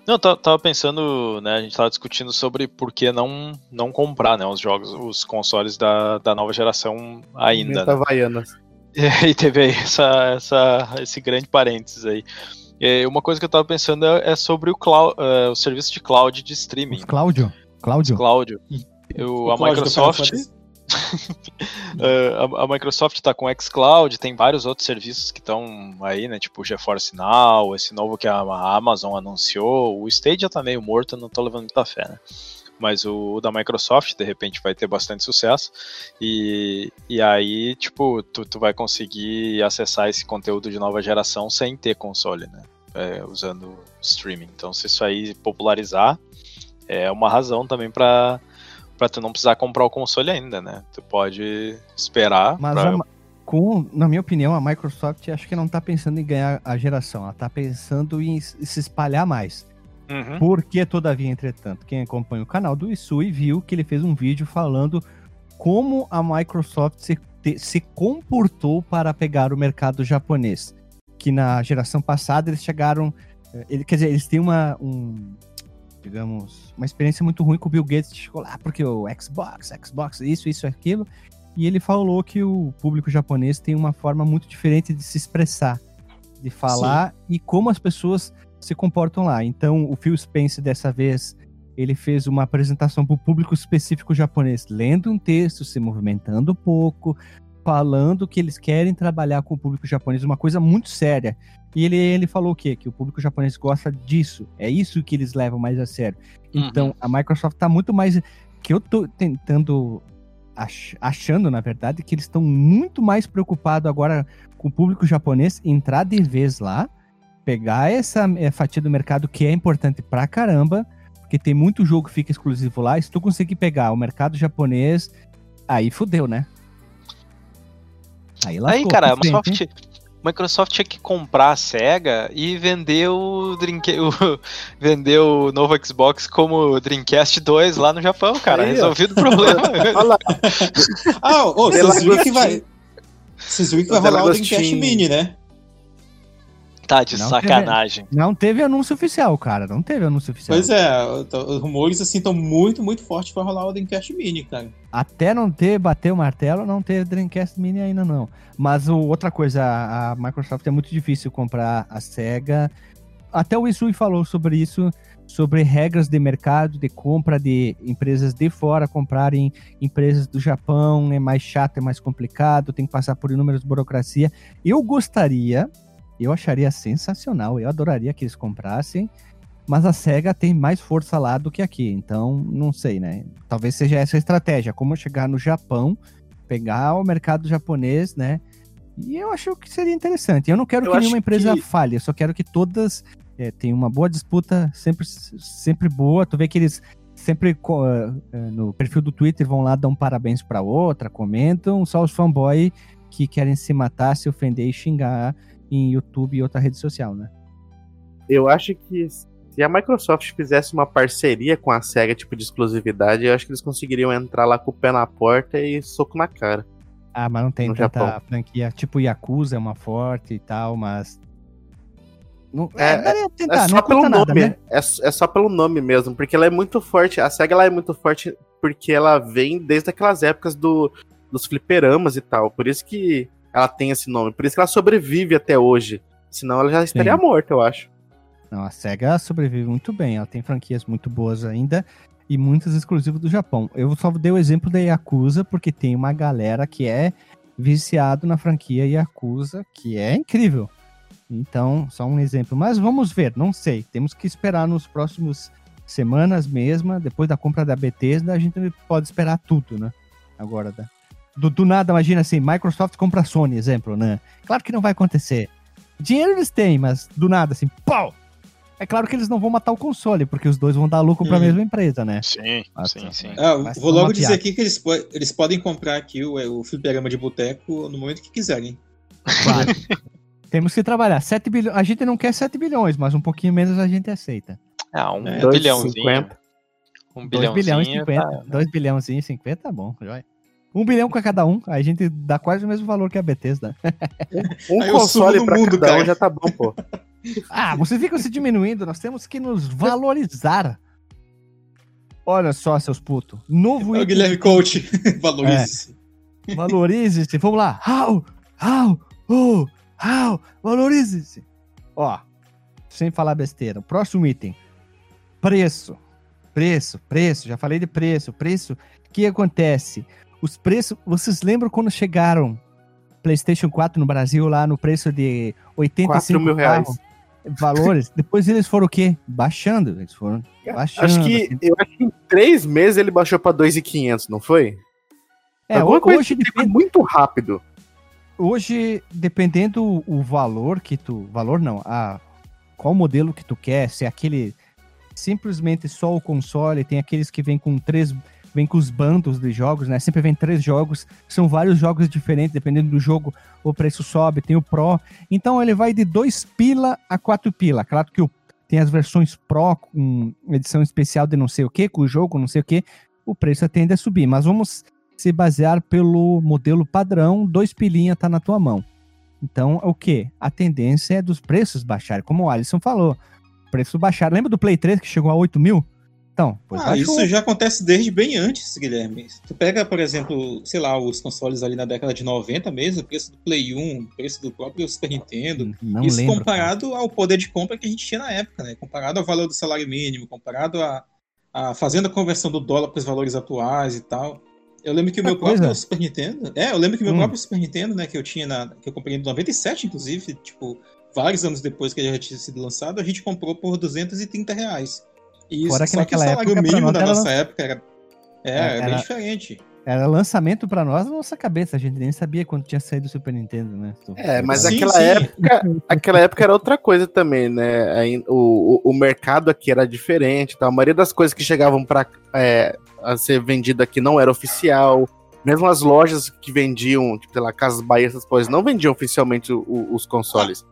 Não, eu ta- tava pensando, né, a gente tava discutindo sobre por que não, não comprar, né, os jogos, os consoles da, da nova geração ainda, né? Havaianas. [LAUGHS] E teve aí essa, essa, esse grande parênteses aí. E uma coisa que eu tava pensando é, é sobre o, cloud, é, o serviço de cloud de streaming. Os Cláudio? Cláudio? Cláudio. Eu, a O código do Final Microsoft, Eh, [LAUGHS] a, a Microsoft tá com o xCloud, tem vários outros serviços que estão aí, né? Tipo o GeForce Now, esse novo que a, a Amazon anunciou. O Stadia tá meio morto, não tô levando muita fé, né? Mas o, o da Microsoft, de repente, vai ter bastante sucesso. E, e aí, tipo, tu, tu vai conseguir acessar esse conteúdo de nova geração sem ter console, né? É, usando streaming. Então, se isso aí popularizar, é uma razão também pra para tu não precisar comprar o console ainda, né? Tu pode esperar. Mas, pra- a- com, na minha opinião, a Microsoft acho que não tá pensando em ganhar a geração, ela tá pensando em se espalhar mais. Uhum. Por que, todavia, entretanto? Quem acompanha o canal do Isui viu que ele fez um vídeo falando como a Microsoft se, te- se comportou para pegar o mercado japonês. Que na geração passada eles chegaram. eh, Ele, quer dizer, eles têm uma. Um, digamos, uma experiência muito ruim com o Bill Gates. Chegou lá porque o Xbox, Xbox, isso, isso, aquilo. E ele falou que o público japonês tem uma forma muito diferente de se expressar, de falar e como as pessoas se comportam lá. Então, o Phil Spencer, dessa vez, ele fez uma apresentação para o público específico japonês, lendo um texto, se movimentando um pouco, falando que eles querem trabalhar com o público japonês, uma coisa muito séria. E ele, ele falou o quê? Que o público japonês gosta disso. É isso que eles levam mais a sério. Uhum. Então, a Microsoft está muito mais. Que eu tô tentando. ach- achando, na verdade, que eles estão muito mais preocupados agora com o público japonês entrar de vez lá, pegar essa eh, fatia do mercado que é importante pra caramba, porque tem muito jogo que fica exclusivo lá. E se tu conseguir pegar o mercado japonês, aí fudeu, né? Aí, Aí, cara, a Microsoft, Microsoft tinha que comprar a SEGA e vender o, Dreamca- [LAUGHS] o, vender o novo Xbox como Dreamcast 2 lá no Japão, cara. Aí, ó. Resolvido o problema. [LAUGHS] Olha lá, [LAUGHS] Ah, ô, vocês viram que vai. Vocês viram que vai rolar o. Dreamcast Mini, né? Tá de Não, sacanagem. Não teve anúncio oficial, cara. Não teve anúncio oficial. Pois é, os rumores assim estão muito, muito fortes pra rolar o Dreamcast Mini, cara. Até não ter, bater o martelo, não ter Dreamcast Mini ainda não. Mas o, outra coisa, a, a Microsoft é muito difícil comprar a SEGA. Até o Isui falou sobre isso, sobre regras de mercado, de compra de empresas de fora comprarem empresas do Japão. É mais chato, é mais complicado, tem que passar por inúmeras burocracia. Eu gostaria, eu acharia sensacional, eu adoraria que eles comprassem. Mas a SEGA tem mais força lá do que aqui, então não sei, né? Talvez seja essa a estratégia, como chegar no Japão, pegar o mercado japonês, né? E eu acho que seria interessante. Eu não quero Eu que nenhuma empresa que- falhe, eu só quero que todas é, tenham uma boa disputa, sempre, sempre boa. Tu vê que eles sempre eh, eh, no perfil do Twitter vão lá dar um parabéns pra outra, comentam, só os fanboy que querem se matar, se ofender e xingar em YouTube e outra rede social, né? eu acho que se a Microsoft fizesse uma parceria com a SEGA, tipo de exclusividade, eu acho que eles conseguiriam entrar lá com o pé na porta e soco na cara. Ah, mas não tem No tanta Japão. franquia. Tipo, Yakuza é uma forte e tal, mas. Não, É, é, pra tentar, é só pelo nome, nada, né? é, é só pelo nome mesmo, porque ela é muito forte. A SEGA ela é muito forte porque ela vem desde aquelas épocas do, dos fliperamas e tal. Por isso que ela tem esse nome. Por isso que ela sobrevive até hoje. Senão ela já estaria Sim. morta, eu acho. Não, a SEGA sobrevive muito bem. Ela tem franquias muito boas ainda e muitas exclusivas do Japão. Eu só dei o exemplo da Yakuza porque tem uma galera que é viciado na franquia Yakuza, que é incrível. Então, só um exemplo. Mas vamos ver, não sei. Temos que esperar nos próximos semanas mesmo. Depois da compra da Bethesda, a gente pode esperar tudo, né? Agora, da- do, do nada, imagina assim, Microsoft compra a Sony, exemplo, né? Claro que não vai acontecer. Dinheiro eles têm, mas do nada, assim, pau! É claro que eles não vão matar o console, porque os dois vão dar lucro para a mesma empresa, né? Sim, Ah, sim, tá. sim. Ah, vou logo dizer aqui que eles, po- eles podem comprar aqui o, o fliperama de boteco no momento que quiserem. Claro. [LAUGHS] Temos que trabalhar. 7 bilhões. A gente não quer 7 bilhões, mas um pouquinho menos a gente aceita. Ah, um É, dois e bilhãozinho. cinquenta. Um 2 bilhões e bilhãozinho. 50. tá- 2 bilhões e 50 tá bom, joia. Um bilhão com cada um, a gente dá quase o mesmo valor que a Bethesda. [LAUGHS] Um eu console pra mundo, cada um cara. já tá bom, pô. [LAUGHS] Ah, vocês ficam se diminuindo, nós temos que nos valorizar. Olha só, seus putos. Novo É o item Guilherme Coach. [LAUGHS] Valorize-se. Valorize-se. Vamos lá. How? How? Oh, how? Valorize-se. Ó, sem falar besteira. Próximo item. Preço. Preço, preço. Já falei de preço. Preço. O que acontece? Os preços. Vocês lembram quando chegaram PlayStation 4 no Brasil lá no preço de 85 4 mil reais. valores? [LAUGHS] Depois eles foram o quê? Baixando. Eles foram baixando. Acho que, assim. eu acho que em três meses ele baixou pra 2,500, não foi? É, Alguma hoje que depende. foi muito rápido. Hoje, dependendo o valor que tu. Valor não, a, qual modelo que tu quer, se é aquele simplesmente só o console, tem aqueles que vem com três. Vem com os bandos de jogos, né? Sempre vem três jogos, são vários jogos diferentes, dependendo do jogo, o preço sobe, tem o Pro. Então ele vai de 2 pila a 4 pila. Claro que o- tem as versões Pro com edição especial de não sei o que, com o jogo, não sei o que, o preço tende a subir. Mas vamos se basear pelo modelo padrão, dois pilinha tá na tua mão. Então, o que? A tendência é dos preços baixarem, como o Alisson falou. Preço baixar. Lembra do Play 3 que chegou a 8 mil? Então, pois Ah, isso já acontece desde bem antes, Guilherme. Tu pega, por exemplo, sei lá, os consoles ali na década de 90 mesmo, o preço do Play 1, o preço do próprio Super Nintendo. Não isso lembro. comparado ao poder de compra que a gente tinha na época, né? Comparado ao valor do salário mínimo, comparado a, a fazendo a conversão do dólar para os valores atuais e tal. Eu lembro que o Outra meu próprio coisa. Super Nintendo. É, eu lembro que o meu Hum. próprio Super Nintendo, né, que eu tinha na. que eu comprei em 97, inclusive, tipo, vários anos depois que ele já tinha sido lançado, a gente comprou por 230 reais. Isso, Fora que só que o naquela salário época, mínimo da era nossa lan- época era. É, Era- era bem era- diferente. Era lançamento pra nós na nossa cabeça. A gente nem sabia quando tinha saído o Super Nintendo, né? É, mas Sim, aquela sim. época, [LAUGHS] aquela época era outra coisa também, né? Aí, O, o, o mercado aqui era diferente, tá? A maioria das coisas que chegavam para a ser vendida aqui não era oficial. Mesmo as lojas que vendiam, tipo, sei lá, Casas Bahia, essas coisas, não vendiam oficialmente o- os consoles.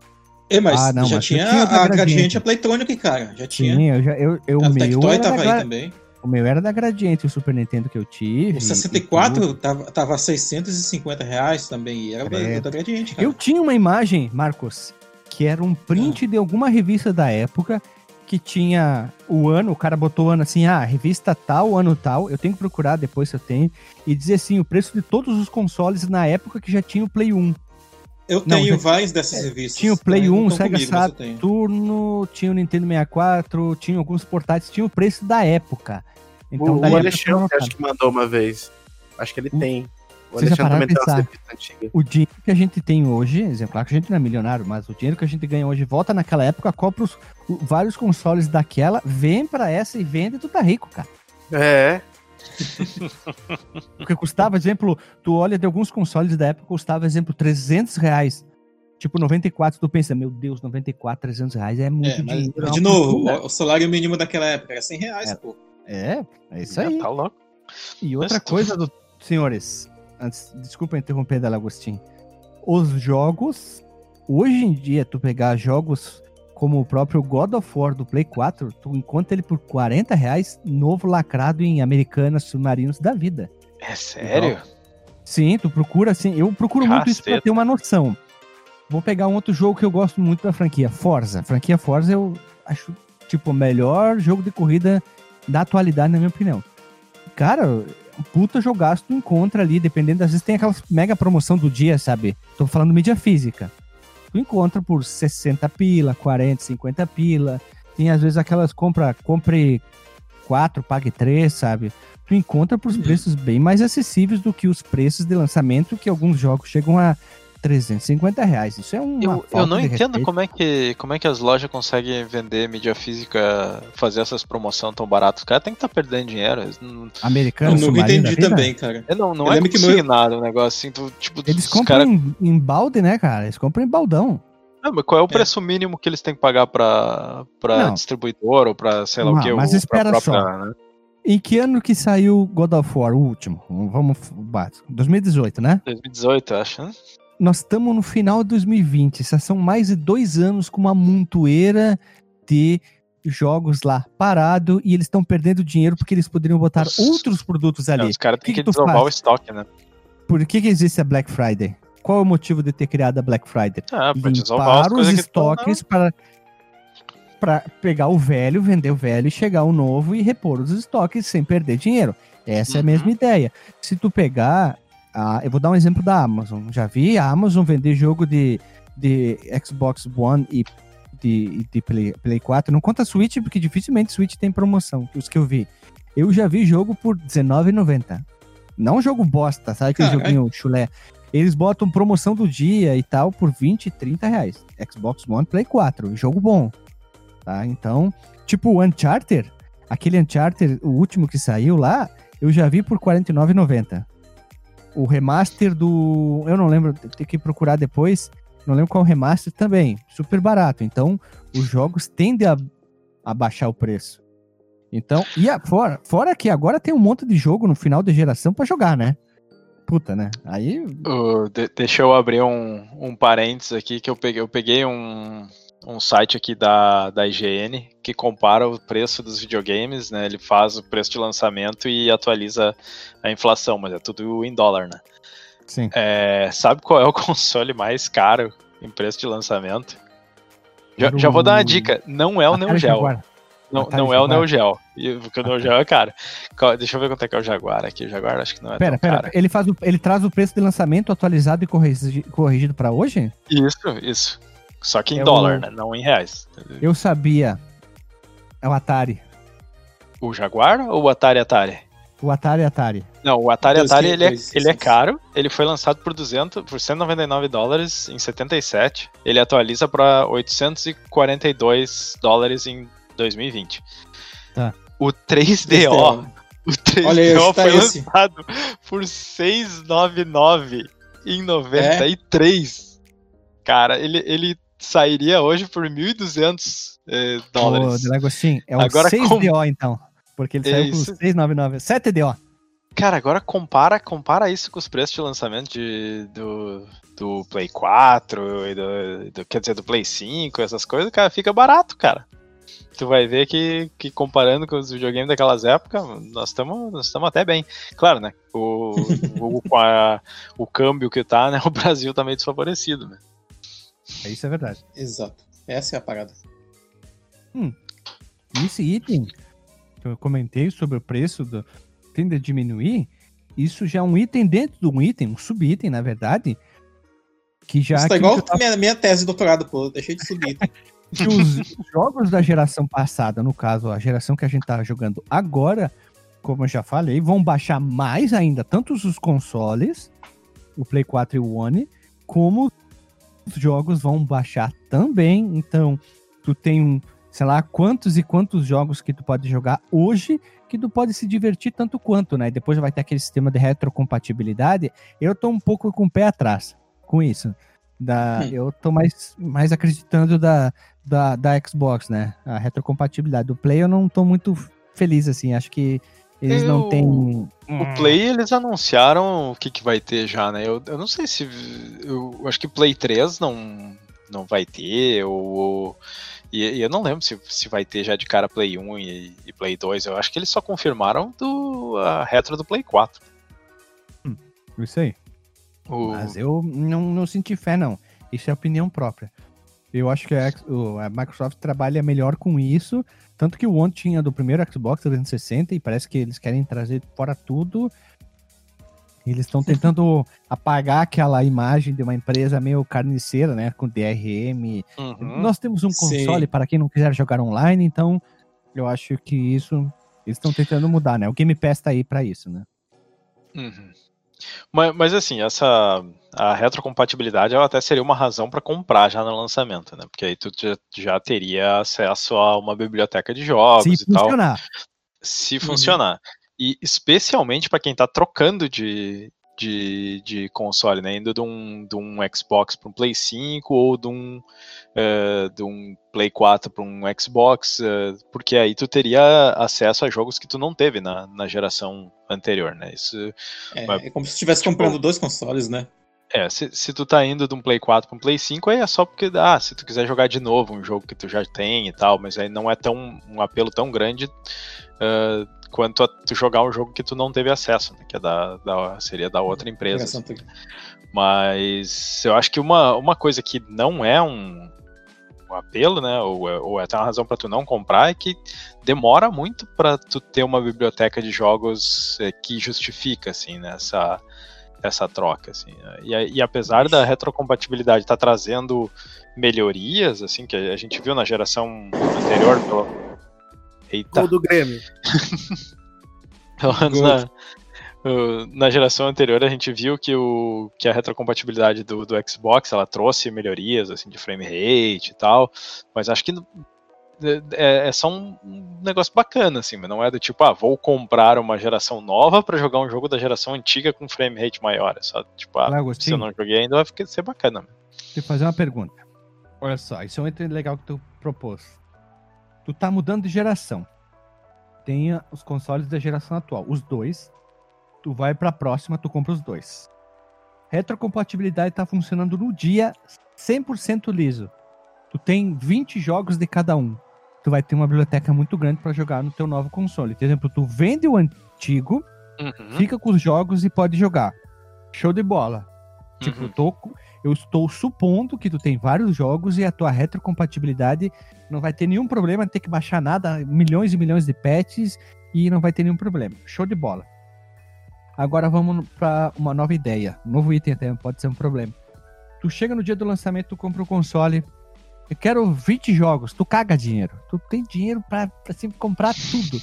É, mas Ah, não, já mas tinha, tinha a Gradiente. Gradiente, a Playtronic, cara. Já tinha. Sim, eu já, eu, eu, o, meu Tectoy era da tava aí também. o meu era da Gradiente, o Super Nintendo que eu tive. O e tudo. 64 tava, tava 650 reais também. E era da Gradiente, cara. Eu tinha uma imagem, Marcos, que era um print de alguma revista da época que tinha o ano, o cara botou o ano assim, ah, revista tal, ano tal, eu tenho que procurar depois se eu tenho, e dizer assim, o preço de todos os consoles na época que já tinha o Play 1. Eu Não, tenho já- várias dessas revistas. Tinha o Play Também 1, não o tão Sega comigo. Saturno, tinha o Nintendo 64, tinha alguns portáteis, tinha o preço da época. Então, o daí o Alexandre, acho que mandou uma vez. Acho que ele O- tem. O Vocês já Alexandre pararam também tem pra uma pensar? revista antiga. o dinheiro que a gente tem hoje, exemplar que a gente não é milionário, mas o dinheiro que a gente ganha hoje volta naquela época, compra os, o- vários consoles daquela, vem pra essa e vende e tu tá rico, cara. É, [LAUGHS] Porque custava, exemplo, tu olha de alguns consoles da época, custava, exemplo, 300 reais. Tipo, 94, tu pensa, meu Deus, 94, 300 reais é muito É, mas, dinheiro. é de novo, o, o salário mínimo daquela época era 100 reais, É. pô. É, é isso É, aí. tá louco. E outra Mas tu- coisa, do, senhores, antes, desculpa interromper, Dalagostin. Os jogos, hoje em dia, tu pegar jogos como o próprio God of War do Play 4, tu encontra ele por 40 reais, novo lacrado em Americanas Submarinos da vida. É sério? Sim, tu procura assim, eu procuro muito isso pra Caceta. ter uma noção. Vou pegar um outro jogo que eu gosto muito da franquia, Forza. A franquia Forza eu acho, tipo, o melhor jogo de corrida da atualidade, na minha opinião. Cara, puta jogaço tu encontra ali, dependendo, às vezes tem aquela mega promoção do dia, sabe? Tô falando mídia física. Tu encontra por 60 pila, 40, 50 pila. Tem às vezes aquelas compra, compre 4, pague 3, sabe? Tu encontra por Uhum. preços bem mais acessíveis do que os preços de lançamento, que alguns jogos chegam a 350 reais. Isso é uma Eu, eu não de entendo como é, que, como é que as lojas conseguem vender mídia física, fazer essas promoções tão baratas. Os caras têm que estar perdendo dinheiro. Não, Americano, Eu nunca da entendi também, cara. eu não, não Eu é lembro que meu- consignado o negócio assim. Tu, tipo, Eles compram cara- em, em balde, né, cara? Eles compram em baldão. Não, mas qual é o preço mínimo que eles têm que pagar pra, pra Não. distribuidor ou pra sei lá o Não, que? mas o, espera pra só. né? Em que ano que saiu God of War, o último? Vamos, básico. 2018, né? 2018, acho. Nós estamos no final de 2020. Já são mais de dois anos com uma montoeira de jogos lá parado e eles estão perdendo dinheiro porque eles poderiam botar Os- outros produtos É, ali. os caras que têm que que, tu desovar faz? o estoque, né? por que, que existe a Black Friday? Qual é o motivo de ter criado a Black Friday? Ah, pra Limpar os que estoques para para pegar o velho, vender o velho e chegar o novo e repor os estoques sem perder dinheiro. Essa é a Uhum. mesma ideia. Se tu pegar, a, eu vou dar um exemplo da Amazon. Já vi a Amazon vender jogo de, de Xbox One e de, de Play, Play 4. Não conta Switch, porque dificilmente Switch tem promoção, os que eu vi. Eu já vi jogo por R$19,90. Não jogo bosta, sabe aquele joguinho chulé? Eles botam promoção do dia e tal por 20, 30 reais. Xbox One, Play 4, jogo bom. Tá? Então, tipo o Uncharted, aquele Uncharted, o último que saiu lá, eu já vi por R$ 49,90. O remaster do. Eu não lembro, tem que procurar depois. Não lembro qual remaster também. Super barato. Então, os jogos tendem a, a baixar o preço. Então, e a, fora, fora que agora tem um monte de jogo no final de geração pra jogar, né? Puta, né? Aí. Uh, de- deixa eu abrir um, um parênteses aqui que eu peguei, eu peguei um, um site aqui da, da IGN que compara o preço dos videogames, né? Ele faz o preço de lançamento e atualiza a inflação, mas é tudo em dólar, né? Sim. É, sabe qual é o [LAUGHS] console mais caro em preço de lançamento? Já, já vou dar uma dica, não é o Atari Neo Geo. Jaguar. Não, Atari não é o. Neo Geo, porque o Neo Geo é caro. Deixa eu ver quanto é que é o Jaguar aqui. O Jaguar acho que não é Pera, pera, caro. ele, faz o- ele traz o preço de lançamento atualizado e corrigi- corrigido pra hoje? Isso, isso. Só que em É dólar, o- né? Não em reais. Eu sabia. É o Atari. O Jaguar ou o Atari Atari? O Atari Atari. Não, o Atari Dois Atari que- ele é, ele é caro. Ele foi lançado por 200, por 199 dólares em 77. Ele atualiza para 842 dólares em 2020. Tá. O 3DO, o 3DO [LAUGHS] Olha aí, tá foi esse. lançado por 699 em 93. Cara, ele, ele sairia hoje por 1.200 eh, Ô, dólares. Delagostin, é o Agora 6DO então. Porque ele É saiu por isso. 699. 7DO. Cara, agora compara, compara isso com os preços de lançamento de, do, do Play 4 e do, do- quer dizer, do Play 5, essas coisas, cara, fica barato, cara. Tu vai ver que, que comparando com os videogames daquelas épocas, nós estamos nós até bem. Claro, né? O, o, com a- o câmbio que tá, né? [LAUGHS] O Brasil tá meio desfavorecido, né? Isso é verdade. Exato. Essa é a parada. Esse item que eu comentei sobre o preço do tende a diminuir, isso já é um item dentro de um item, um sub-item, na verdade, que já Isso tá igual tava- minha, minha tese de doutorado, pô. Deixei de subir. [LAUGHS] que os jogos da geração passada, no caso, a geração que a gente tá jogando agora, como eu já falei, vão baixar mais ainda, tanto os consoles, o Play 4 e o One, como os jogos vão baixar também. Então, tu tem um, sei lá, quantos e quantos jogos que tu pode jogar hoje que tu pode se divertir tanto quanto, né? E depois vai ter aquele sistema de retrocompatibilidade. Eu tô um pouco com o pé atrás com isso. Da, Hum. Eu tô mais, mais acreditando da, da, da Xbox, né? A retrocompatibilidade do Play eu não tô muito feliz, assim. Acho que eles não Eu- têm. O Play, eles anunciaram o que, que vai ter já, né? Eu, eu não sei se. Eu acho que Play 3 não, não vai ter, ou. E, e eu não lembro se, se vai ter já de cara Play 1 e, e Play 2. Eu acho que eles só confirmaram do, a retro do Play 4. Isso aí. O, Mas eu não, não senti fé, não. Isso é opinião própria. Eu acho que a, a Microsoft trabalha melhor com isso. Tanto que o One tinha do primeiro Xbox 360 e parece que eles querem trazer fora tudo. Eles estão tentando [LAUGHS] apagar aquela imagem de uma empresa meio carniceira, né? Com DRM. Uhum. Nós temos um Sim. console para quem não quiser jogar online, então eu acho que isso eles estão tentando mudar, né? O Game Pass tá aí para isso, né? Uhum. Mas, mas assim, essa a retrocompatibilidade ela até seria uma razão para comprar já no lançamento, né? Porque aí tu já, já teria acesso a uma biblioteca de jogos Se e tal. funcionar. se funcionar. E especialmente para quem tá trocando de, de, de console, né? Indo de um, de um Xbox para um Play 5 ou de um, eh, de um Play 4 para um Xbox, eh, porque aí tu teria acesso a jogos que tu não teve na, na geração anterior, né? Isso, É, Mas, é como se tu estivesse tipo, comprando dois consoles, né? é, se, se tu tá indo de um Play 4 para um Play 5, aí é só porque, ah, se tu quiser jogar de novo um jogo que tu já tem e tal, mas aí não é tão um apelo tão grande ah, quanto a tu jogar um jogo que tu não teve acesso, né, que é da, da seria da outra empresa. Geração assim. Mas eu acho que uma, uma coisa que não é um, um apelo, né, ou, é- ou é até uma razão para tu não comprar, é que demora muito para tu ter uma biblioteca de jogos é, que justifica, assim, né, essa, essa troca, assim. né. E, e apesar da retrocompatibilidade estar trazendo melhorias, assim, que a gente viu na geração anterior, pelo... Eita, Gol do Grêmio. [LAUGHS] pelo menos Gol. na, na geração anterior a gente viu que, o, que a retrocompatibilidade do, do Xbox ela trouxe melhorias assim de frame rate e tal, mas acho que é, é só um, um negócio bacana assim, mas não é do tipo, ah, vou comprar uma geração nova para jogar um jogo da geração antiga com frame rate maior, é só tipo, ah, Olha, se eu não joguei ainda vai ficar- ser bacana. Deixa eu fazer uma pergunta. Olha só, isso é um item legal que tu propôs. Tu tá mudando de geração. Tem os consoles da geração atual, os dois. Tu vai pra próxima, tu compra os dois. Retrocompatibilidade tá funcionando no dia 100% liso. Tu tem 20 jogos de cada um. Tu vai ter uma biblioteca muito grande pra jogar no teu novo console. Por exemplo, tu vende o antigo, Uhum, fica com os jogos e pode jogar. Show de bola. Tipo, uhum. eu, tô, eu estou supondo que tu tem vários jogos e a tua retrocompatibilidade não vai ter nenhum problema, ter que baixar nada, milhões e milhões de patches e não vai ter nenhum problema. Show de bola. Agora vamos para uma nova ideia. Um novo item até pode ser um problema. Tu chega no dia do lançamento, tu compra o console. Eu quero 20 jogos, tu caga dinheiro. Tu tem dinheiro pra, pra sempre comprar tudo.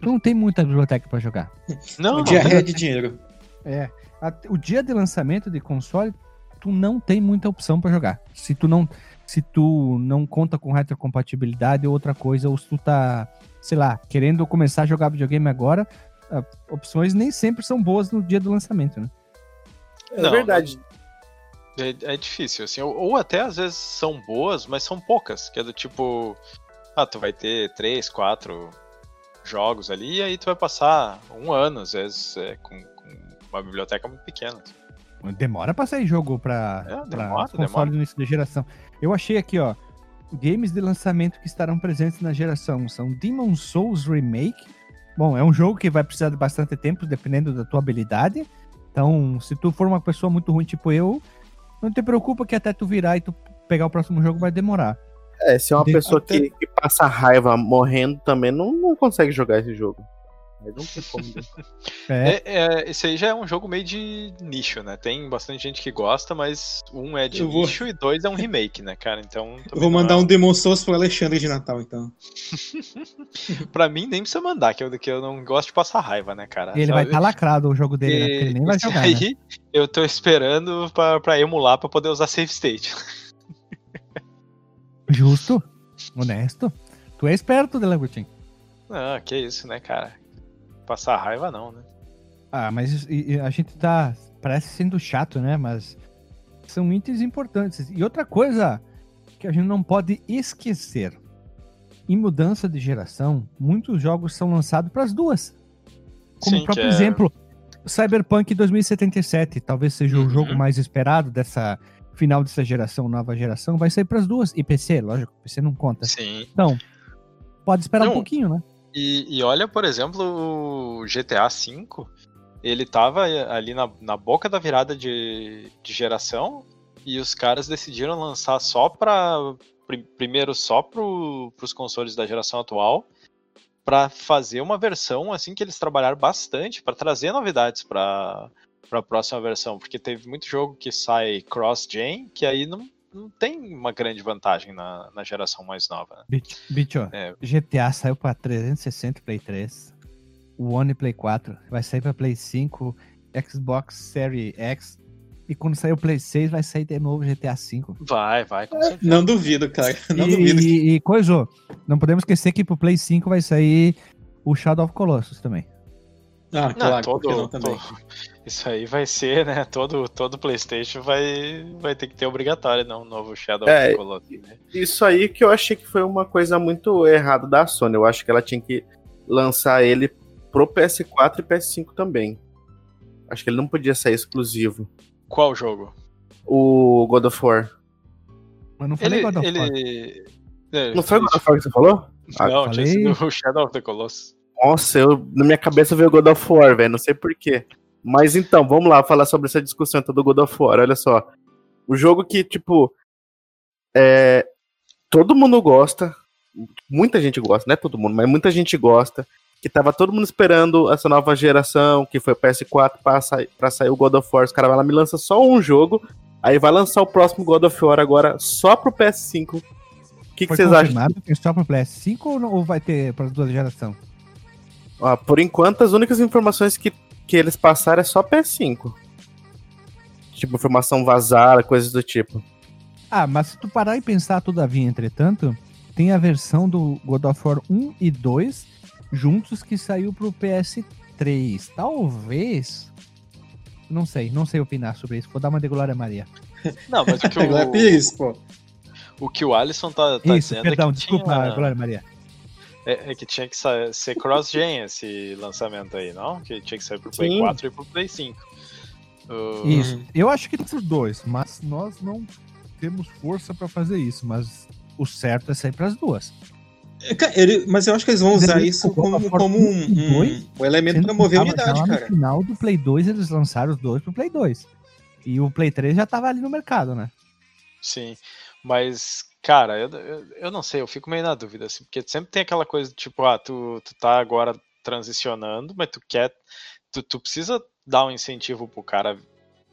tu não tem muita biblioteca pra jogar. Não, não, Diarreia de dinheiro. É. o dia de lançamento de console, tu não tem muita opção pra jogar. Se tu não, se tu não conta com retrocompatibilidade ou outra coisa, ou se tu tá, sei lá, querendo começar a jogar videogame agora, opções nem sempre são boas no dia do lançamento, né? É Não, verdade. É, é difícil, assim, ou, ou até às vezes são boas, mas são poucas, que é do tipo, ah, tu vai ter três, quatro jogos ali, e aí tu vai passar um ano, às vezes, é, com, com uma biblioteca muito pequena. assim. Demora pra sair jogo pra, É, pra demora, console demora. no início da geração. Eu achei aqui, ó, games de lançamento que estarão presentes na geração são Demon Souls Remake. Bom, é um jogo que vai precisar de bastante tempo, dependendo da tua habilidade. Então, se tu for uma pessoa muito ruim, tipo eu, não te preocupa que até tu virar e tu pegar o próximo jogo vai demorar. É, se é uma De- pessoa até- que, que passa raiva morrendo também, não, não consegue jogar esse jogo. Aí não tem como. né? É, É, é, esse aí já é um jogo meio de nicho, né? Tem bastante gente que gosta, mas um é de Eu vou- nicho e dois é um remake, né, cara? Então. Eu vou não é mandar um Demon Souls pro Alexandre de Natal, então. [LAUGHS] Pra mim, nem precisa mandar, que eu, que eu não gosto de passar raiva, né, cara? ele vai Sabe? estar lacrado o jogo dele, né? Porque ele nem vai jogar, né? aí, eu tô esperando pra, pra emular pra poder usar save state. Justo, honesto. Tu é esperto, Delagutin. Ah, que isso, né, cara? Passar raiva não, né? Ah, mas e- a gente tá. Parece sendo chato, né? Mas são itens importantes. E outra coisa que a gente não pode esquecer: em mudança de geração, muitos jogos são lançados para as duas. Como Sim, o próprio é- exemplo, Cyberpunk 2077, talvez seja o Uhum. jogo mais esperado dessa final dessa geração, nova geração, vai sair para as duas. E PC, lógico, PC não conta. Sim. Então, pode esperar um Não. pouquinho, né? E, e olha, por exemplo, o GTA V, ele tava ali na, na boca da virada de, de geração e os caras decidiram lançar só para primeiro só pro, pros consoles da geração atual para fazer uma versão assim que eles trabalharam bastante para trazer novidades para para a próxima versão, porque teve muito jogo que sai cross-gen que aí não, não tem uma grande vantagem na, na geração mais nova. né? Bicho, bicho, É. GTA saiu pra 360 e Play 3. O One Play 4. Vai sair pra Play 5, Xbox Series X. E quando sair o Play 6, vai sair de novo GTA V. Vai, vai, com certeza. Não duvido, cara. [LAUGHS] Não e, duvido. e, e coisa, não podemos esquecer que pro Play 5 vai sair o Shadow of Colossus também. Ah, Não, claro, todo, não também. to- [LAUGHS] Isso aí vai ser, né? Todo, todo PlayStation vai, vai ter que ter obrigatório, não? Um novo Shadow É, of the Colossus. né? Isso aí que eu achei que foi uma coisa muito errada da Sony. Eu acho que ela tinha que lançar ele pro PS4 e PS5 também. Acho que ele não podia sair exclusivo. Qual jogo? O God of War. Mas não falei Ele. God of War. ele... É, Não foi o God of War que você falou? Ah, Não, tinha falei. sido o Shadow of the Colossus. Nossa, eu, na minha cabeça veio God of War, velho, não sei porquê. Mas então, vamos lá falar sobre essa discussão então, do God of War. Olha só. O jogo que, tipo. É, todo mundo gosta. Muita gente gosta, não é todo mundo, mas muita gente gosta. Que tava todo mundo esperando essa nova geração, que foi o PS4, pra, sair, pra sair o God of War. Os caras vai lá me lança só um jogo. Aí vai lançar o próximo God of War agora só pro PS5. O que, que vocês acham? Tem só pro PS5 ou, não, ou vai ter para duas gerações? Ó, por enquanto, as únicas informações que, que eles passaram é só PS5. Tipo, informação vazada, coisas do tipo. Ah, mas se tu parar e pensar, todavia, entretanto, tem a versão do God of War 1 e 2 juntos que saiu pro PS3. Talvez. Não sei, não sei opinar sobre isso. Vou dar uma de Glória Maria. [LAUGHS] Não, mas o que [LAUGHS] o, Pires, pô. o, que o Alisson tá, tá isso, dizendo perdão, é que desculpa, tinha, Glória Maria. É, é que tinha que ser cross-gen esse lançamento aí, não? Que tinha que sair pro Play Sim. 4 e pro Play 5. Uh, Isso. Eu acho que tem os dois, mas nós não temos força pra fazer isso. Mas o certo é sair pras duas. É, ele- mas eu acho que eles vão usar Eles- isso como, como um, 1 um, 2, um elemento que mover a unidade, lá cara. No final do Play 2, eles lançaram os dois pro Play 2. E o Play 3 já tava ali no mercado, né? Sim, mas, cara, eu, eu, eu não sei, eu fico meio na dúvida, assim, porque sempre tem aquela coisa tipo, ah, tu, tu tá agora transicionando, mas tu quer, tu, tu precisa dar um incentivo pro cara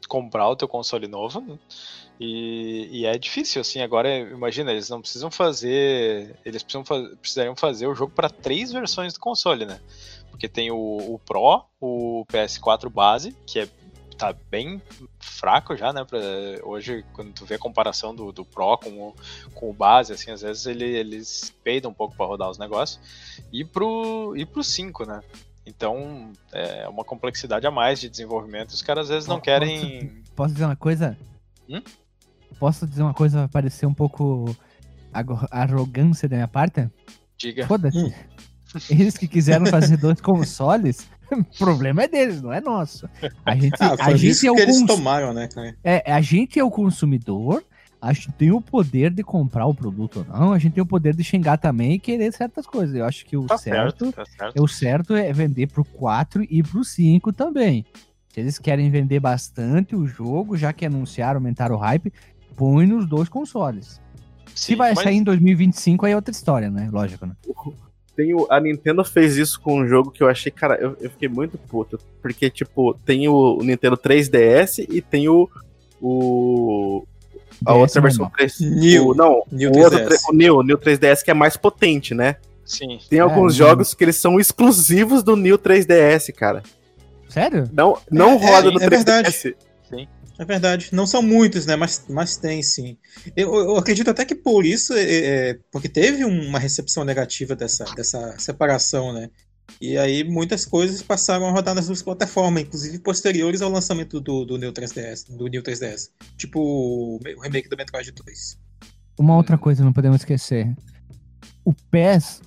comprar o teu console novo, né? E, e é difícil, assim, agora, imagina, eles não precisam fazer, eles precisam fa precisariam fazer o jogo para três versões do console, né? Porque tem o, o Pro, o PS4 base, que é tá bem fraco já, né? Pra, hoje, quando tu vê a comparação do, do Pro com o, com o base, assim, às vezes ele, eles peidam um pouco para rodar os negócios. E pro, e pro 5, né? Então, é uma complexidade a mais de desenvolvimento. Os caras às vezes não Posso- querem. Posso dizer uma coisa? Hum? Posso dizer uma coisa vai parecer um pouco arrogância da minha parte? Diga. Foda-se. Hum. Eles que quiseram fazer dois consoles, o [LAUGHS] problema é deles, não é nosso. A gente, Ah, a gente é o eles cons- tomaram, né, cara? É, a gente é o consumidor, a gente tem o poder de comprar o produto ou não, a gente tem o poder de xingar também e querer certas coisas. Eu acho que o Tá certo, certo, tá certo. o certo é vender pro 4 e pro 5 também. Se eles querem vender bastante o jogo, já que anunciaram, aumentaram o hype, põe nos dois consoles. Se Sim, vai mas- sair em 2025 aí é outra história, né? Lógico, né? Tem o- a Nintendo fez isso com um jogo que eu achei, cara, eu, eu fiquei muito puto. Porque, tipo, tem o, o Nintendo 3DS e tem o. o a DS outra versão normal. 3. New. O, não, New o, outro, 3DS. tre- o New, New 3DS que é mais potente, né? Sim. Tem É, alguns New. jogos que eles são exclusivos do New 3DS, cara. Sério? Não, não É, roda é, no é 3DS. verdade. É verdade. Não são muitos, né? Mas, mas tem sim. Eu, eu acredito até que por isso, é, é, porque teve uma recepção negativa dessa, dessa separação, né? E aí muitas coisas passaram a rodar nas duas plataformas, inclusive posteriores ao lançamento do, do New 3DS, do New 3DS. Tipo o o remake do Metroid 2. Uma outra coisa não podemos esquecer. O PES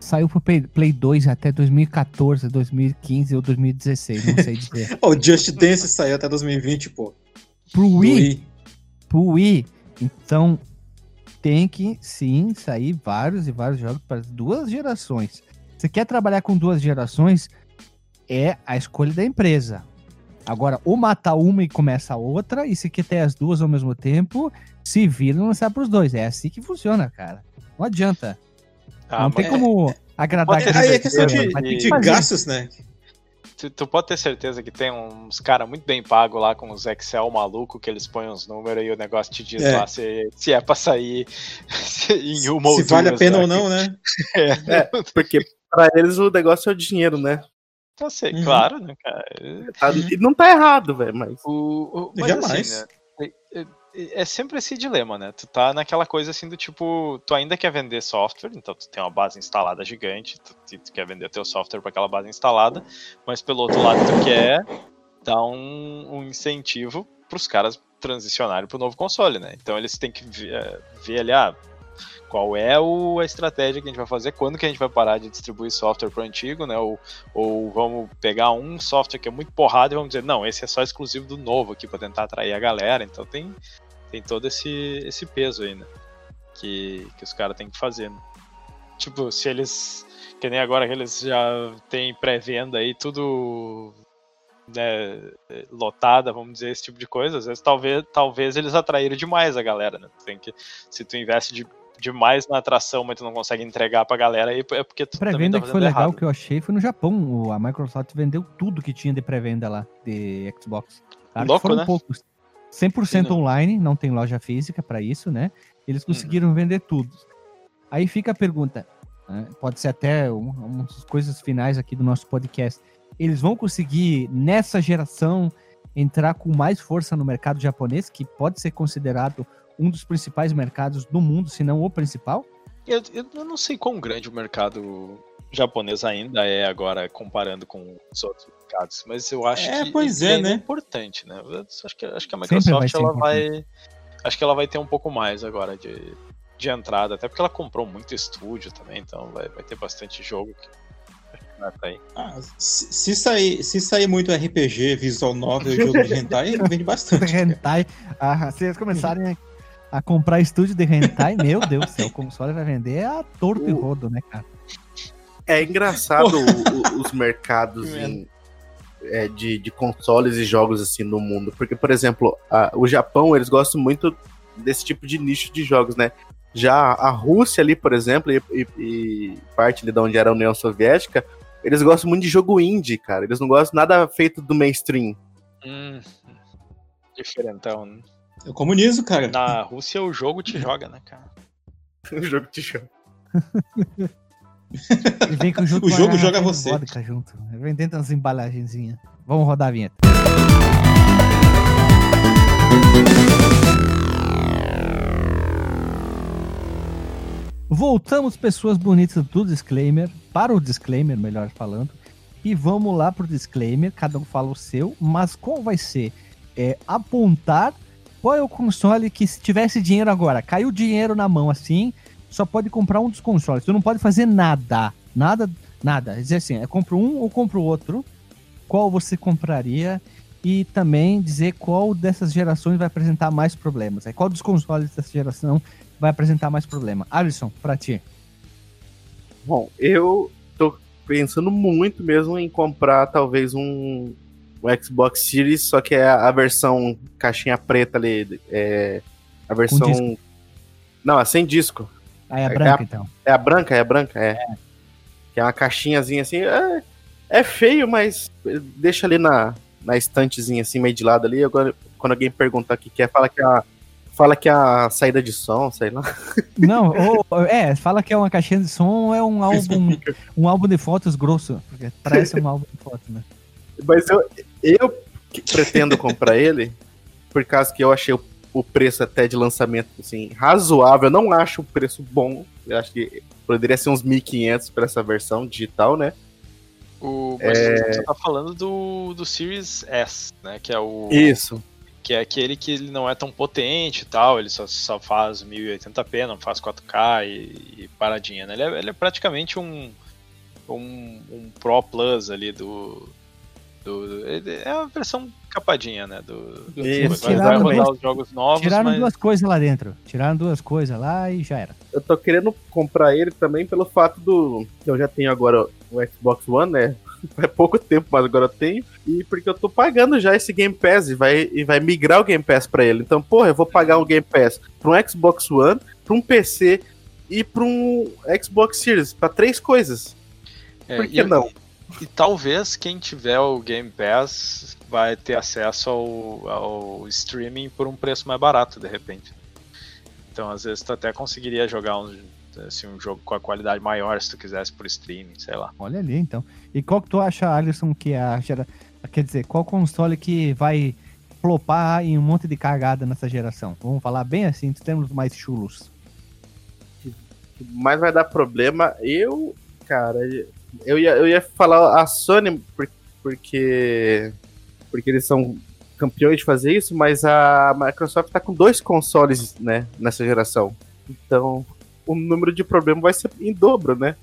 saiu pro Play, Play 2 até 2014, 2015 ou 2016, não sei dizer. [LAUGHS] O Just Dance saiu até 2020, pô. Pro Wii, Wii. pro Wii. Então, tem que sim sair vários e vários jogos para as duas gerações. Você quer trabalhar com duas gerações, é a escolha da empresa. Agora, ou matar uma e começa a outra, e se quer ter as duas ao mesmo tempo, se vira e lançar pros dois. É assim que funciona, cara. Não adianta. Ah, não tem como agradar Pode- aquele Aí é questão de, que de fazer. gastos, né? tu, tu pode ter certeza que tem uns caras muito bem pagos lá com os Excel maluco que eles põem os números e o negócio te diz É. lá se, se é pra sair [LAUGHS] se- em uma ou Se vale a pena né? ou não, né? [LAUGHS] Porque pra eles o negócio é o dinheiro, né? Tá sei, Uhum. claro, né, cara? Tá- E não tá errado, velho, mas. O, o- mas Jamais. assim, né, é, sempre esse dilema, né? Tu tá naquela coisa assim do tipo, tu ainda quer vender software, então tu tem uma base instalada gigante, tu, tu- quer vender teu software para aquela base instalada, mas pelo outro lado tu quer dar um, um incentivo pros caras transicionarem pro novo console, né? Então eles têm que ver, eh, ver ali, ah, qual é o- a estratégia que a gente vai fazer, quando que a gente vai parar de distribuir software pro antigo, né? Ou, ou vamos pegar um software que é muito porrado e vamos dizer, não, esse é só exclusivo do novo aqui para tentar atrair a galera. Então tem, tem todo esse, esse peso aí, né? Que, que os caras têm que fazer. né? Tipo, se eles. Que nem agora que eles já têm pré-venda aí, tudo né, lotada, vamos dizer, esse tipo de coisa, às vezes talvez, talvez eles atraíram demais a galera, né? Tem que, se tu investe de, demais na atração, mas tu não consegue entregar pra galera aí, é porque tu Pré-venda tá que foi legal errado. que eu achei foi no Japão. A Microsoft vendeu tudo que tinha de pré-venda lá, de Xbox. Claro Louco, foram né? poucos. 100% Sim, né? online, não tem loja física pra isso, né? Eles conseguiram vender tudo. Aí fica a pergunta, né? pode ser até um- umas coisas finais aqui do nosso podcast. Eles vão conseguir, nessa geração, entrar com mais força no mercado japonês, que pode ser considerado um dos principais mercados do mundo, se não o principal? Eu, eu não sei quão grande o mercado japonês ainda é agora, comparando com os outros mercados, mas eu acho É, que pois é, ainda né? importante, né? Eu acho que, acho que a vai Microsoft ser ela vai. Acho que ela vai ter um pouco mais agora de, de entrada, até porque ela comprou muito estúdio também, então vai, vai ter bastante jogo que vai. Ah, se, se sair, se sair muito RPG, visual novel e jogo de [LAUGHS] hentai, vende bastante. Hentai. Ah, se eles começarem a, a comprar estúdio de hentai, meu Deus do céu, o console vai vender a torto e rodo, né, cara? É engraçado o- o- [LAUGHS] os mercados em- é, de, de consoles e jogos assim no mundo. Porque, por exemplo, a- o Japão, eles gostam muito desse tipo de nicho de jogos, né? Já a Rússia ali, por exemplo, e, e- e parte ali de onde era a União Soviética, eles gostam muito de jogo indie, cara. Eles não gostam nada feito do mainstream. Hum, diferentão. né? É o comunismo, cara. Na Rússia o jogo te joga, né, cara? [LAUGHS] o jogo de jogo. E vem com [LAUGHS] junto O jogo a joga você. Vodka junto. Vem dentro das embalagenzinhas. Vamos rodar a vinheta. Voltamos, pessoas bonitas do disclaimer, para o disclaimer, melhor falando. E vamos lá pro disclaimer, cada um fala o seu, mas qual vai ser? É apontar qual é o console que se tivesse dinheiro agora, caiu dinheiro na mão assim, só pode comprar um dos consoles. Tu não pode fazer nada. Nada, nada. Dizer assim, eu compro um ou compro outro. Qual você compraria? E também dizer qual dessas gerações vai apresentar mais problemas. É, qual dos consoles dessa geração vai apresentar mais problema? Alisson, pra ti. Bom, eu tô pensando muito mesmo em comprar talvez um, um Xbox Series, só que é a, versão caixinha preta ali. É, a versão. Não, é sem disco. Aí a É, branca, é a- então. É a branca, é a branca, é. Que é uma caixinhazinha assim. É, é feio, mas deixa ali na, na estantezinha assim, meio de lado ali. Agora, quando alguém perguntar o que que é, fala que é a. Fala que é a saída de som, sei lá. [LAUGHS] Não, ou, é, fala que é uma caixinha de som ou é um [LAUGHS] álbum, um álbum de fotos grosso. Porque parece um [LAUGHS] álbum de fotos, né? Mas eu, eu pretendo comprar [LAUGHS] ele, por causa que eu achei o, o preço até de lançamento assim, razoável. Eu não acho o preço bom. Eu acho que poderia ser uns 1.500 para essa versão digital, né? O, mas você tá falando do, do Series S, né? Que é o. Isso. Que é aquele que ele não é tão potente e tal, ele só, só faz 1080p, não faz 4K e, e paradinha, né? Ele é, ele é praticamente um, um, um Pro Plus ali do. Do ele é a versão capadinha, né? Do, do Isso. vai Tiraram rodar duas- os jogos novos, Tiraram mas. duas coisas lá dentro. Tiraram duas coisas lá e já era. Eu tô querendo comprar ele também pelo fato do. que eu já tenho agora o Xbox One, né? Faz [LAUGHS] pouco tempo, mas agora eu tenho. E porque eu tô pagando já esse Game Pass e vai, e vai migrar o Game Pass pra ele. Então, porra, eu vou pagar um Game Pass pra um Xbox One, pra um PC e pra um Xbox Series. Pra três coisas. É, Por e- que não? E talvez quem tiver o Game Pass vai ter acesso ao, ao streaming por um preço mais barato, de repente. Então, às vezes, tu até conseguiria jogar um, assim, um jogo com a qualidade maior se tu quisesse por streaming, sei lá. Olha ali, então. E qual que tu acha, Alisson, que é a gera... Quer dizer, qual console que vai flopar em um monte de cagada nessa geração? Vamos falar bem assim, termos mais chulos. Mas vai dar problema. Eu, cara, eu ia, eu ia falar a Sony por- porque porque eles são campeões de fazer isso, mas a Microsoft tá com dois consoles, né, nessa geração. Então, o número de problemas vai ser em dobro, né?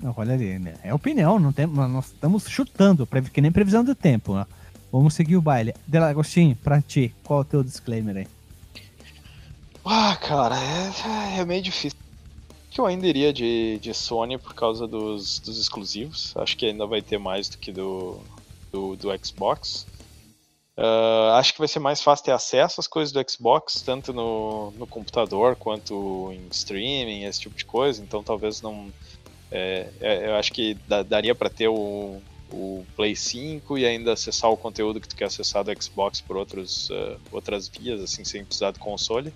Não, Olha ali, né? É opinião, não tem, nós estamos chutando, que nem previsão do tempo. Né? Vamos seguir o baile. Delagostinho, pra ti, qual é o teu disclaimer aí? Ah, cara, é, é meio difícil que eu ainda iria de, de Sony por causa dos, dos exclusivos. Acho que ainda vai ter mais do que do, do, do Xbox. Uh, acho que vai ser mais fácil ter acesso às coisas do Xbox, tanto no, no computador quanto em streaming, esse tipo de coisa. Então talvez não. É, é, eu acho que daria para ter o, o Play 5 e ainda acessar o conteúdo que tu quer acessar do Xbox por outros, uh, outras vias, assim, sem precisar do console.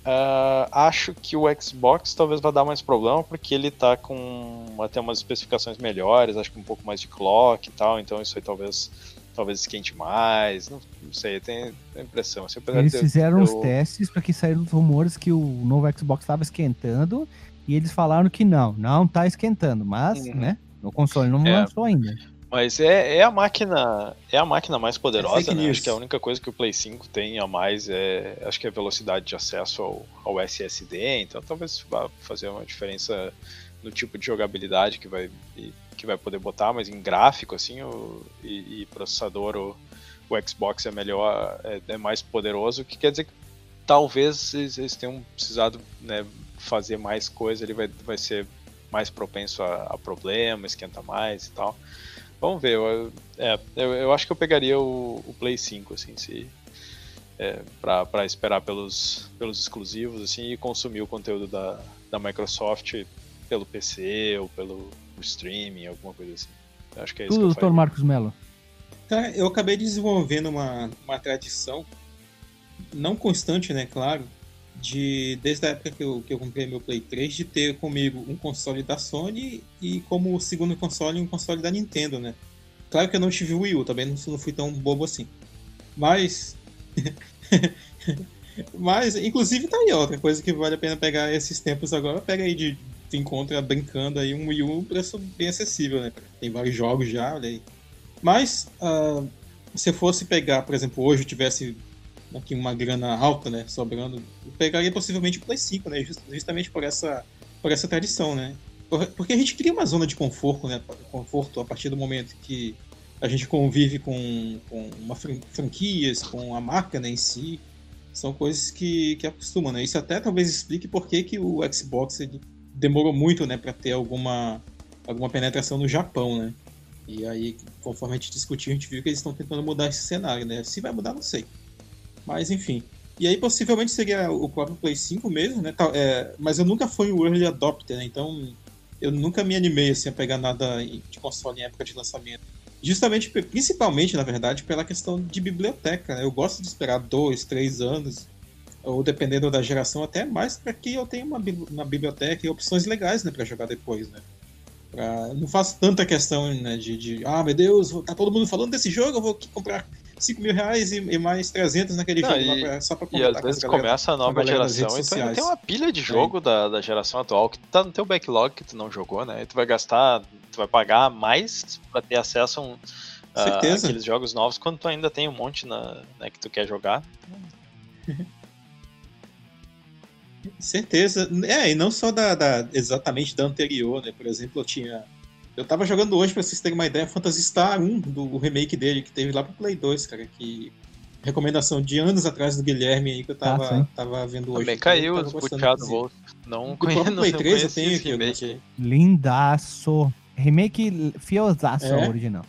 Uh, acho que o Xbox talvez vá dar mais problema porque ele tá com até umas especificações melhores, acho que um pouco mais de clock e tal, então isso aí talvez talvez esquente mais, não, não sei, eu tenho a impressão. Assim, eles fizeram os testes para que saíram os rumores que o novo Xbox estava esquentando e eles falaram que não, não tá esquentando, mas, uhum. né, no console não é. lançou ainda. Mas é, é a máquina é a máquina mais poderosa, é né? Acho que a única coisa que o Play 5 tem a mais é acho que é a velocidade de acesso ao, ao SSD, então talvez vá fazer uma diferença no tipo de jogabilidade que vai que vai poder botar, mas em gráfico assim o, e, e processador o, o Xbox é melhor, é, é, mais poderoso, o que quer dizer que talvez eles, eles tenham precisado né, fazer mais coisa, ele vai, vai ser mais propenso a, a problema, esquenta mais e tal. Vamos ver, eu, é, eu, eu, acho que eu pegaria o, o Play 5, assim, se, é, para esperar pelos, pelos exclusivos, assim, e consumir o conteúdo da, da Microsoft pelo PC ou pelo streaming, alguma coisa assim. Eu acho que é isso Tudo, doutor Marcos Mello. Tá, eu acabei desenvolvendo uma, uma tradição, não constante, né, claro, de desde a época que eu, que eu comprei meu Play 3, de ter comigo um console da Sony e como segundo console um console da Nintendo, né? Claro que eu não tive o Wii U, também não, não fui tão bobo assim. Mas. [LAUGHS] Mas, inclusive, tá aí outra coisa que vale a pena pegar esses tempos agora. Pega aí de. Tu encontra brincando aí um Wii U preço bem acessível, né? Tem vários jogos já, olha aí. Mas, uh, se fosse pegar, por exemplo, hoje eu tivesse aqui uma grana alta, né, sobrando, eu pegaria possivelmente o Play 5, né, justamente por essa, por essa tradição, né. Porque a gente cria uma zona de conforto, né, conforto a partir do momento que a gente convive com, com uma franquias, com a marca né, em si, são coisas que, que acostumam, né. Isso até talvez explique por que, que o Xbox demorou muito, né, para ter alguma, alguma penetração no Japão, né. E aí, conforme a gente discutiu, a gente viu que eles estão tentando mudar esse cenário, né. Se vai mudar, não sei. Mas enfim. E aí possivelmente seria o próprio Play 5 mesmo, né? É, mas eu nunca fui o early adopter, né? Então eu nunca me animei assim, a pegar nada de console em época de lançamento. Justamente, principalmente, na verdade, pela questão de biblioteca. Né? Eu gosto de esperar dois, três anos, ou dependendo da geração, até mais para que eu tenha uma, uma biblioteca e opções legais né, para jogar depois. Né? Pra, não faço tanta questão né, de, de, ah, meu Deus, tá todo mundo falando desse jogo, eu vou comprar 5 mil reais e, e, mais 300 naquele não, jogo, e, pra, só pra E às vezes começa a nova geração e tu ainda tem uma pilha de jogo é. da, da geração atual que tá no teu backlog que tu não jogou, né? E tu vai gastar, tu vai pagar mais pra ter acesso a, um, aqueles jogos novos quando tu ainda tem um monte na, né, que tu quer jogar. [LAUGHS] Certeza. É, e não só da, da, exatamente da anterior, né? Por exemplo, eu tinha. Eu tava jogando hoje, pra vocês terem uma ideia, Phantasy Star 1, do remake dele, que teve lá pro Play 2, cara, que. Recomendação de anos atrás do Guilherme aí que eu tava, ah, tava vendo hoje. Também caiu o puxado Wolf. Não conheço. Play 3 eu tenho aqui. Remake. Lindaço. Remake fielzaço é. ao original.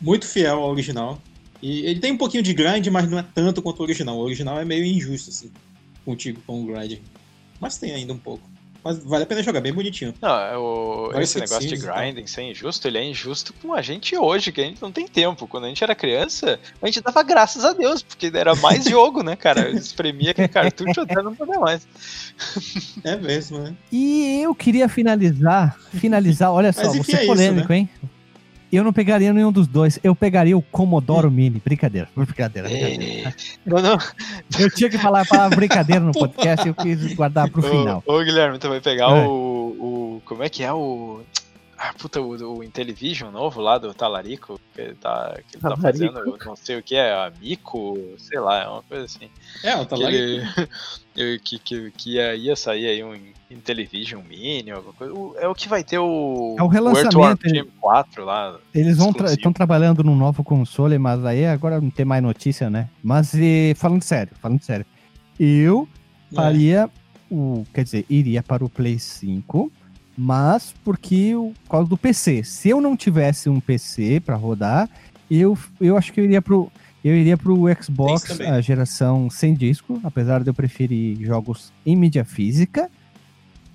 Muito fiel ao original. E ele tem um pouquinho de grind, mas não é tanto quanto o original. O original é meio injusto, assim contigo com o grind. Mas tem ainda um pouco. Mas vale a pena jogar, bem bonitinho. Não, é o, esse negócio de grinding ser injusto, ele é injusto com a gente hoje, que a gente não tem tempo. Quando a gente era criança, a gente dava graças a Deus, porque era mais [LAUGHS] jogo, né, cara? Espremia aquele cartucho até não poder mais. É mesmo, né? E eu queria finalizar, finalizar, olha só, você é polêmico, isso, né? hein? Eu não pegaria nenhum dos dois. Eu pegaria o Commodore Mini. Brincadeira. [LAUGHS] Brincadeira. brincadeira. Não, não. Eu tinha que falar a palavra brincadeira no [LAUGHS] podcast e eu quis guardar pro final. Ô, Guilherme, tu vai pegar é. o, o. Como é que é o. Ah, puta, o, o Intellivision novo lá do Talarico, que ele tá, que ele tá fazendo, eu não sei o que é, Amico, sei lá, é uma coisa assim. É, o Talarico. Que, ele, [LAUGHS] que, que, que ia, ia sair aí um Intellivision Mini, alguma coisa. O, é o que vai ter o. É o relançamento. Ele, 4 lá. Eles estão tra trabalhando num novo console, mas aí agora não tem mais notícia, né? Mas e, falando sério, falando sério. Eu é. faria o, quer dizer, iria para o Play 5, mas porque o por causa do PC. Se eu não tivesse um PC para rodar, eu, eu acho que eu iria pro eu iria pro Xbox, a geração sem disco, apesar de eu preferir jogos em mídia física.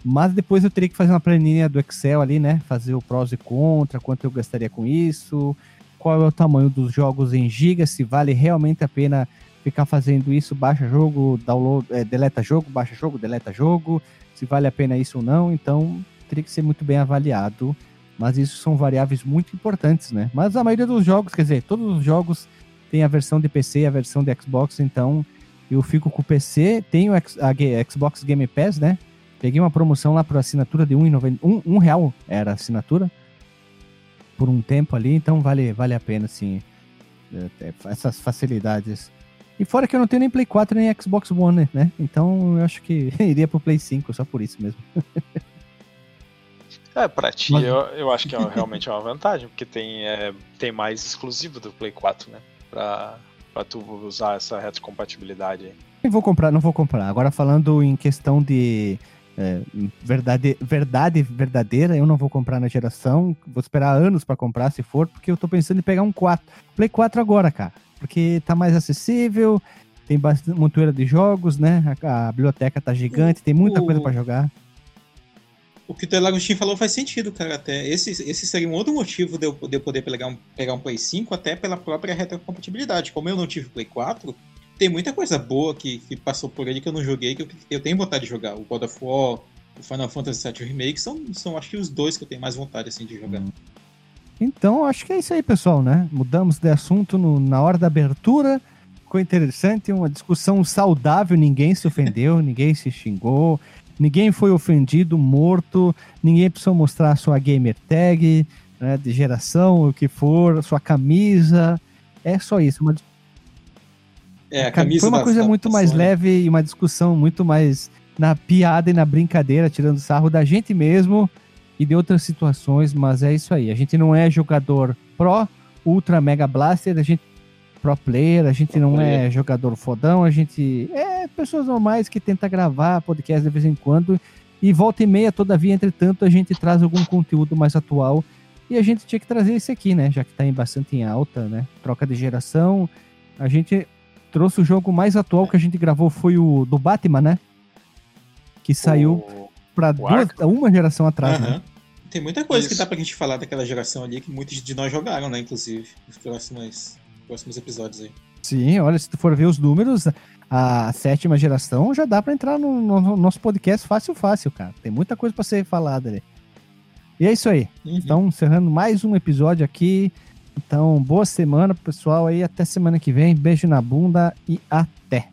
Mas depois eu teria que fazer uma planilha do Excel ali, né? Fazer o prós e contra, quanto eu gastaria com isso, qual é o tamanho dos jogos em gigas, se vale realmente a pena ficar fazendo isso, baixa jogo, download, é, deleta jogo, baixa jogo, deleta jogo, se vale a pena isso ou não. Então teria que ser muito bem avaliado. Mas isso são variáveis muito importantes, né? Mas a maioria dos jogos, quer dizer, todos os jogos tem a versão de PC e a versão de Xbox, então eu fico com o PC, tenho a Xbox Game Pass, né? Peguei uma promoção lá por assinatura de R$1,90. Um, um real era a assinatura. Por um tempo ali, então vale, vale a pena, assim. É, é, essas facilidades. E fora que eu não tenho nem Play 4 nem Xbox One, né? Então eu acho que [LAUGHS] iria pro Play 5, só por isso mesmo. É, pra ti Mas... eu, eu acho que é, realmente é uma vantagem, porque tem, é, tem mais exclusivo do Play 4, né? Pra, pra tu usar essa retrocompatibilidade aí. Vou comprar, não vou comprar. Agora falando em questão de é, verdade, verdade verdadeira, eu não vou comprar na geração, vou esperar anos para comprar se for, porque eu tô pensando em pegar um 4, Play 4 agora, cara, porque tá mais acessível, tem bastante montoeira de jogos, né? A, a biblioteca tá gigante, tem muita coisa para jogar. O que o Telagostinho falou faz sentido, cara, até. Esse, esse seria um outro motivo de eu, de eu poder pegar um, pegar um Play 5, até pela própria retrocompatibilidade. Como eu não tive Play 4, tem muita coisa boa que, que passou por ele que eu não joguei, que eu, eu tenho vontade de jogar. O God of War, o Final Fantasy VII Remake são, são acho que os dois que eu tenho mais vontade assim, de jogar. Então, acho que é isso aí, pessoal, né? Mudamos de assunto no, na hora da abertura. Ficou interessante, uma discussão saudável, ninguém se ofendeu, [LAUGHS] ninguém se xingou, ninguém foi ofendido, morto, ninguém precisou mostrar sua gamer tag, né, de geração, o que for, sua camisa. É só isso, uma é, a camisa Foi uma coisa da, muito da mais Sony. leve e uma discussão muito mais na piada e na brincadeira, tirando sarro da gente mesmo e de outras situações, mas é isso aí. A gente não é jogador pro, ultra mega blaster, a gente pro player, a gente pro não player. é jogador fodão, a gente é pessoas normais que tenta gravar podcast de vez em quando e volta e meia, todavia, entretanto, a gente traz algum conteúdo mais atual e a gente tinha que trazer esse aqui, né? Já que tá em bastante em alta, né? Troca de geração. A gente trouxe o jogo mais atual que a gente gravou foi o do Batman, né? Que saiu o... pra duas, uma geração atrás, uhum. né? Tem muita coisa Isso. que dá pra gente falar daquela geração ali que muitos de nós jogaram, né? Inclusive, nos próximos, próximos episódios aí. Sim, olha, se tu for ver os números, a sétima geração já dá para entrar no, no, nosso podcast fácil, fácil, cara. Tem muita coisa para ser falada ali. E é isso aí. Uhum. Então, encerrando mais um episódio aqui. Então, boa semana, pessoal. Aí até semana que vem. Beijo na bunda e até.